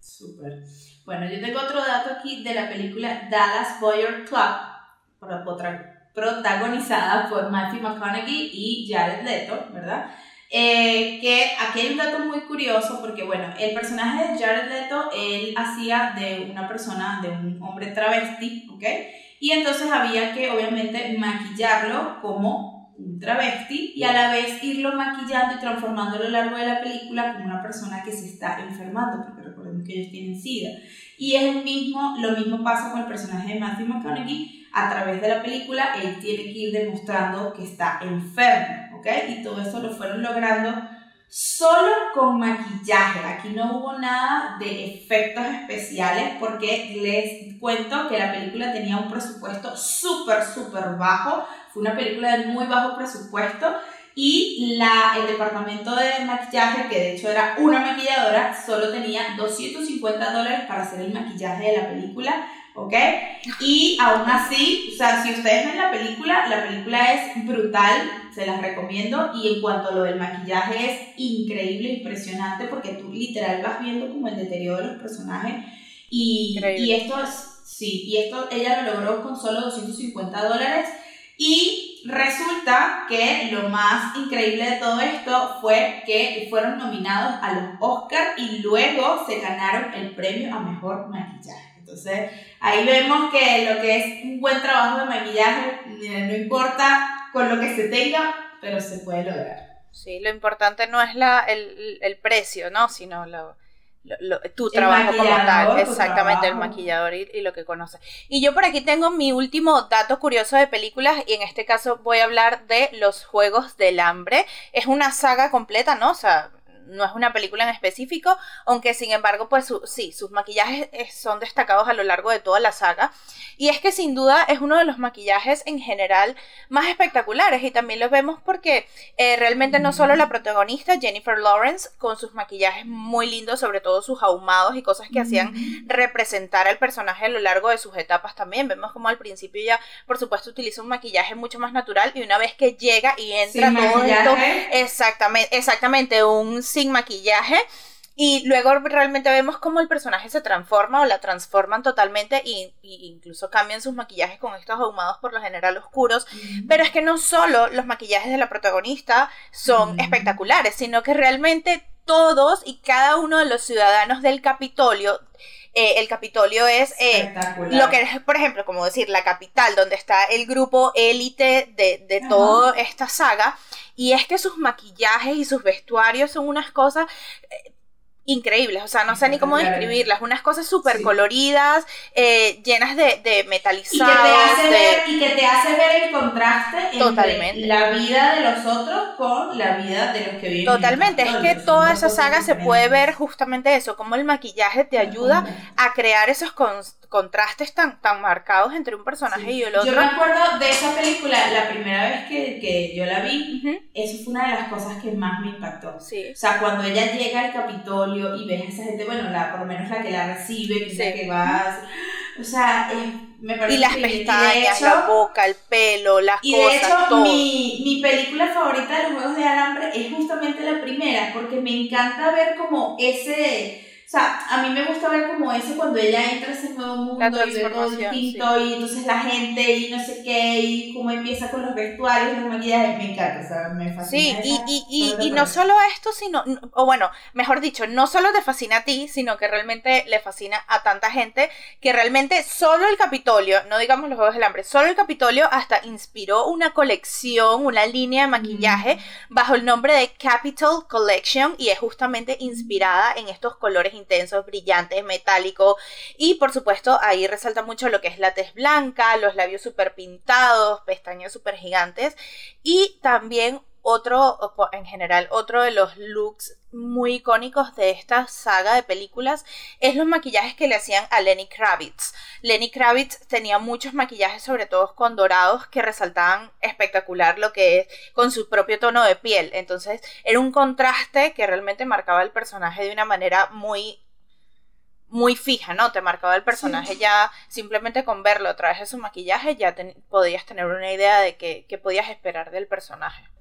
Súper. Bueno, yo tengo otro dato aquí de la película Dallas Boyer Club, protagonizada por Matthew McConaughey y Jared Leto, ¿verdad? Eh, que aquí hay un dato muy curioso porque, bueno, el personaje de Jared Leto, él hacía de una persona, de un hombre travesti, ¿ok? Y entonces había que, obviamente, maquillarlo como un travesti y a la vez irlo maquillando y transformando a lo largo de la película como una persona que se está enfermando, porque recordemos que ellos tienen SIDA. Y es el mismo, lo mismo pasa con el personaje de Matthew McConaughey. A través de la película, él tiene que ir demostrando que está enfermo, ¿ok? Y todo eso lo fueron logrando solo con maquillaje. Aquí no hubo nada de efectos especiales porque les cuento que la película tenía un presupuesto súper, súper bajo. Fue una película de muy bajo presupuesto y la, el departamento de maquillaje, que de hecho era una maquilladora, solo tenía 250 dólares para hacer el maquillaje de la película, ¿ok? Y aún así, o sea, si ustedes ven la película, la película es brutal, se las recomiendo, y en cuanto a lo del maquillaje es increíble, impresionante, porque tú literal vas viendo como el deterioro de los personajes, y, y esto, sí, y esto ella lo logró con solo 250 dólares, y resulta que lo más increíble de todo esto fue que fueron nominados a los Oscars y luego se ganaron el premio a mejor maquillaje. Entonces, ahí vemos que lo que es un buen trabajo de maquillaje, no importa con lo que se tenga, pero se puede lograr. Sí, lo importante no es la, el, el precio, ¿no? Sino lo, tu trabajo como tal, exactamente, el maquillador y, lo que conoces. Y yo por aquí tengo mi último dato curioso de películas y en este caso voy a hablar de Los Juegos del Hambre. Es una saga completa, ¿no? O sea, no es una película en específico, aunque sin embargo, pues sí, sus maquillajes eh, son destacados a lo largo de toda la saga. Y es que sin duda es uno de los maquillajes en general más espectaculares y también lo vemos porque eh, realmente no solo la protagonista, Jennifer Lawrence, con sus maquillajes muy lindos, sobre todo sus ahumados y cosas que hacían representar al personaje a lo largo de sus etapas también. Vemos como al principio ya, por supuesto, utiliza un maquillaje mucho más natural y una vez que llega y entra todo esto, exactamente, exactamente, un sin maquillaje. Y luego realmente vemos cómo el personaje se transforma o la transforman totalmente y, incluso cambian sus maquillajes con estos ahumados por lo general oscuros. Pero es que no solo los maquillajes de la protagonista son espectaculares, sino que realmente todos y cada uno de los ciudadanos del Capitolio eh, el Capitolio es eh, lo que es, por ejemplo, como decir, la capital, donde está el grupo élite de, de toda esta saga. Y es que sus maquillajes y sus vestuarios son unas cosas... Eh, increíbles, o sea, no sé ni cómo describirlas, unas cosas súper coloridas, eh, llenas de, de metalizados. Y que, te hace ver, el contraste entre la vida de los otros con la vida de los que viven. Totalmente, es que toda esa saga se puede ver justamente eso, como el maquillaje te ayuda a crear esos contrastes tan, tan marcados entre un personaje y el otro. Yo me acuerdo de esa película, la primera vez que, que yo la vi, eso fue una de las cosas que más me impactó. Sí. O sea, cuando ella llega al Capitolio, y ves a esa gente, bueno, la, por lo menos la que la recibe, que la que vas. O sea, me parece Y las pestañas, la boca, el pelo, las y cosas. Y de hecho, Mi, mi película favorita de los Juegos de Alambre es justamente la primera, porque me encanta ver como ese o sea, a mí me gusta ver como eso cuando ella entra a ese nuevo mundo y ve todo distinto y entonces la gente y no sé qué y cómo empieza con los vestuarios, los maquillajes, me encanta, o sea, me fascina. Sí, y, y, y, y no solo esto, sino, o bueno, mejor dicho, no solo te fascina a ti, sino que realmente le fascina a tanta gente que realmente solo el Capitolio, no digamos los Juegos del Hambre, solo el Capitolio hasta inspiró una colección, una línea de maquillaje bajo el nombre de Capital Collection y es justamente inspirada en estos colores intensos, brillantes, metálicos. Y por supuesto, ahí resalta mucho lo que es la tez blanca, los labios súper pintados, pestañas súper gigantes. Y también otro, en general, otro de los looks muy icónicos de esta saga de películas es los maquillajes que le hacían a Lenny Kravitz. Lenny Kravitz tenía muchos maquillajes, sobre todo con dorados, que resaltaban espectacular lo que es con su propio tono de piel. Entonces era un contraste que realmente marcaba el personaje de una manera muy muy fija, ¿no? Te marcaba el personaje ya simplemente con verlo a través de su maquillaje ya podías tener una idea de qué podías esperar del personaje.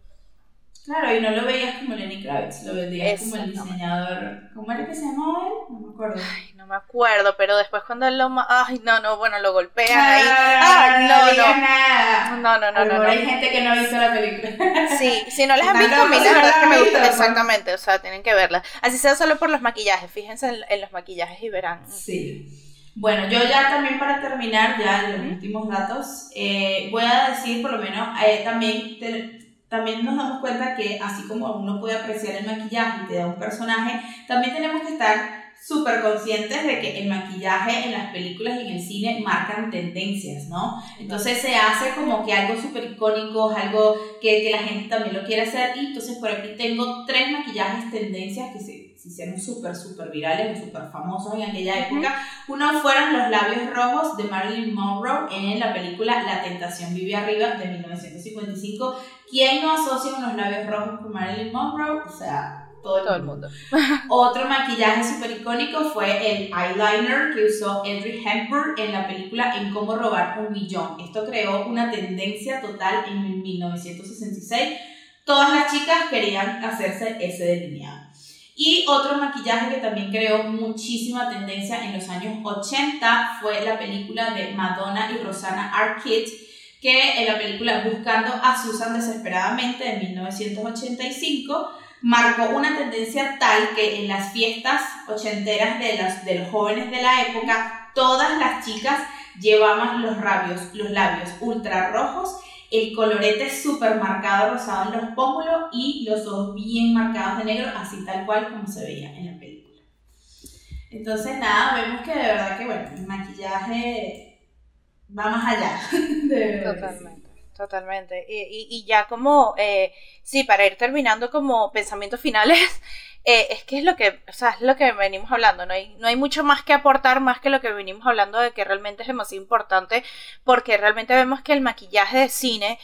Claro, y no lo veías como Lenny Kravitz, lo veías como el diseñador. ¿Cómo era que se llamaba él? No me acuerdo. Ay, no me acuerdo, pero después cuando él lo. Ay, no, no, bueno, lo golpean ahí. Ay, no, no. No, no, no, no. Hay gente que no ha visto la película. Sí, si no les han visto, a mí la verdad es que me gusta. Exactamente, o sea, tienen que verla. Así sea solo por los maquillajes, fíjense en, los maquillajes y verán. Sí. Bueno, yo ya también para terminar, ya los últimos datos, eh, voy a decir por lo menos, eh, también también nos damos cuenta que así como uno puede apreciar el maquillaje y te da un personaje, también tenemos que estar súper conscientes de que el maquillaje en las películas y en el cine marcan tendencias, ¿no? Entonces se hace como que algo súper icónico, algo que, que, la gente también lo quiere hacer y entonces por aquí tengo tres maquillajes tendencias que se, hicieron súper, súper virales o súper famosos en aquella época. Uno fueron los labios rojos de Marilyn Monroe en la película La tentación vive arriba de 1955. ¿Quién no asocia unos labios rojos con Marilyn Monroe? O sea, todo el, mundo. Otro maquillaje súper icónico fue el eyeliner que usó Audrey Hepburn en la película En cómo robar un millón. Esto creó una tendencia total en 1966. Todas las chicas querían hacerse ese delineado. Y otro maquillaje que también creó muchísima tendencia en los años 80 fue la película de Madonna y Rosanna Arquette, que en la película Buscando a Susan desesperadamente de 1985 marcó una tendencia tal que en las fiestas ochenteras de, las, de los jóvenes de la época, todas las chicas llevaban los labios, los labios ultra rojos, el colorete súper marcado rosado en los pómulos y los ojos bien marcados de negro, así tal cual como se veía en la película. Entonces, nada, vemos que de verdad que, bueno, el maquillaje va más allá. Totalmente. Totalmente. Y, y, ya como, eh, sí, para ir terminando como pensamientos finales, eh, es que es lo que, o sea, es lo que venimos hablando, no hay, no hay mucho más que aportar más que lo que venimos hablando de que realmente es demasiado importante, porque realmente vemos que el maquillaje de cine,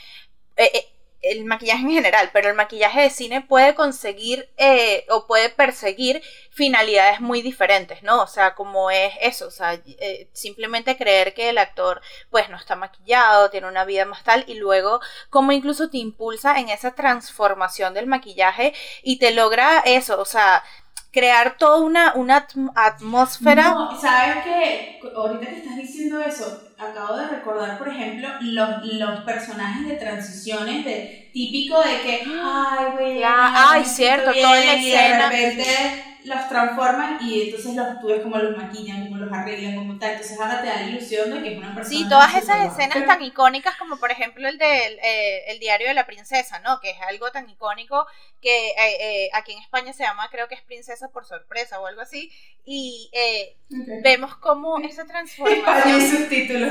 eh, eh el maquillaje en general, pero el maquillaje de cine puede conseguir eh, o puede perseguir finalidades muy diferentes, ¿no? O sea, como es eso, o sea, eh, simplemente creer que el actor pues no está maquillado, tiene una vida más tal y luego como incluso te impulsa en esa transformación del maquillaje y te logra eso, o sea, crear toda una, una atmósfera. No, sabes que ahorita que estás diciendo eso, acabo de recordar, por ejemplo, los, los personajes de transiciones de típico de que, ay, güey, ay, cierto, toda la escena. de repente los transforman y entonces los, tú ves como los maquillan, como los arreglan, como tal. Entonces ahora te da la ilusión de que es una persona. Sí, todas esas escenas tan icónicas como por ejemplo el del eh, el diario de la princesa, ¿no? Que es algo tan icónico que eh, eh, aquí en España se llama, creo que es Princesa por sorpresa o algo así. Y vemos cómo esa transformación. subtítulos.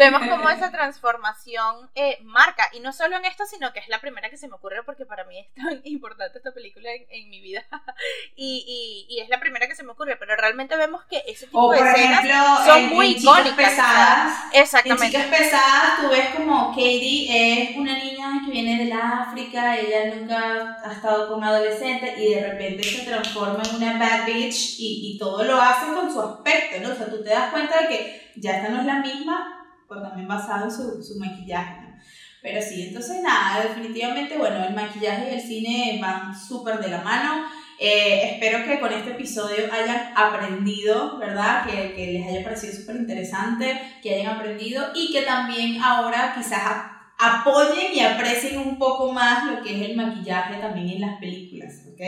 Vemos cómo esa transformación marca. Y no solo en esto, sino que es la primera que se me ocurre porque para mí es tan importante esta película en mi vida. y, y, es la primera que se me ocurre, pero realmente vemos que ese tipo de escenas son muy icónicas. Pesadas, exactamente. En chicas pesadas, tú ves como Katie es una niña que viene del África, ella nunca ha estado con un adolescente y de repente se transforma en una bad bitch y, y todo lo hace con su aspecto, ¿no? O sea, tú te das cuenta de que ya esta no es la misma, pues también basado en su, su maquillaje, ¿no? Pero sí, entonces nada, definitivamente, bueno, el maquillaje y el cine van súper de la mano. Eh, espero que con este episodio hayan aprendido, ¿verdad? Que, que les haya parecido súper interesante, que hayan aprendido y que también ahora quizás apoyen y aprecien un poco más lo que es el maquillaje también en las películas, ¿ok?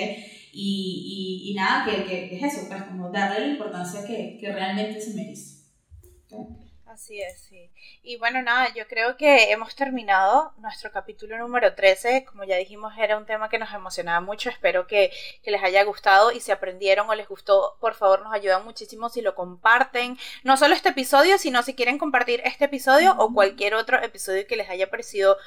Y, y, y nada, que, que, es eso, pues como darle la importancia que, que realmente se merece. Así es, sí. Y bueno, nada, yo creo que hemos terminado nuestro capítulo número 13. Como ya dijimos, era un tema que nos emocionaba mucho. Espero que, que, les haya gustado y si aprendieron o les gustó, por favor, nos ayudan muchísimo si lo comparten. No solo este episodio, sino si quieren compartir este episodio o cualquier otro episodio que les haya parecido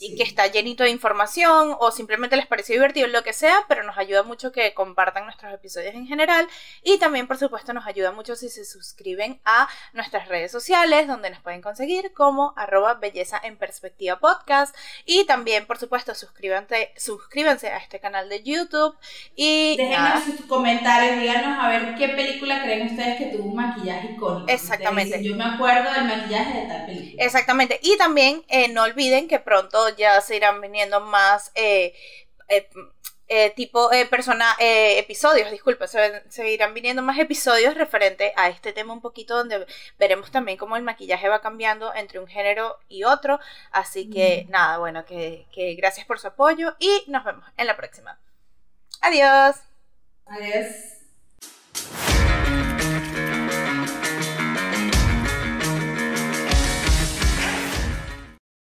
y que está llenito de información o simplemente les pareció divertido, lo que sea, pero nos ayuda mucho que compartan nuestros episodios en general. Y también, por supuesto, nos ayuda mucho si se suscriben a nuestras redes sociales sociales donde nos pueden conseguir como arroba belleza en perspectiva podcast y también por supuesto suscríbanse, suscríbanse a este canal de YouTube y déjenos sus comentarios, díganos a ver qué película creen ustedes que tuvo un maquillaje icónico. Exactamente. yo me acuerdo del maquillaje de tal película. Exactamente. Y también eh, no olviden que pronto ya se irán viniendo más eh, eh, eh, tipo eh, persona, eh, episodios, disculpa, se, irán viniendo más episodios referente a este tema un poquito donde veremos también cómo el maquillaje va cambiando entre un género y otro. Así que nada, bueno, que, que gracias por su apoyo y nos vemos en la próxima. Adiós. Adiós.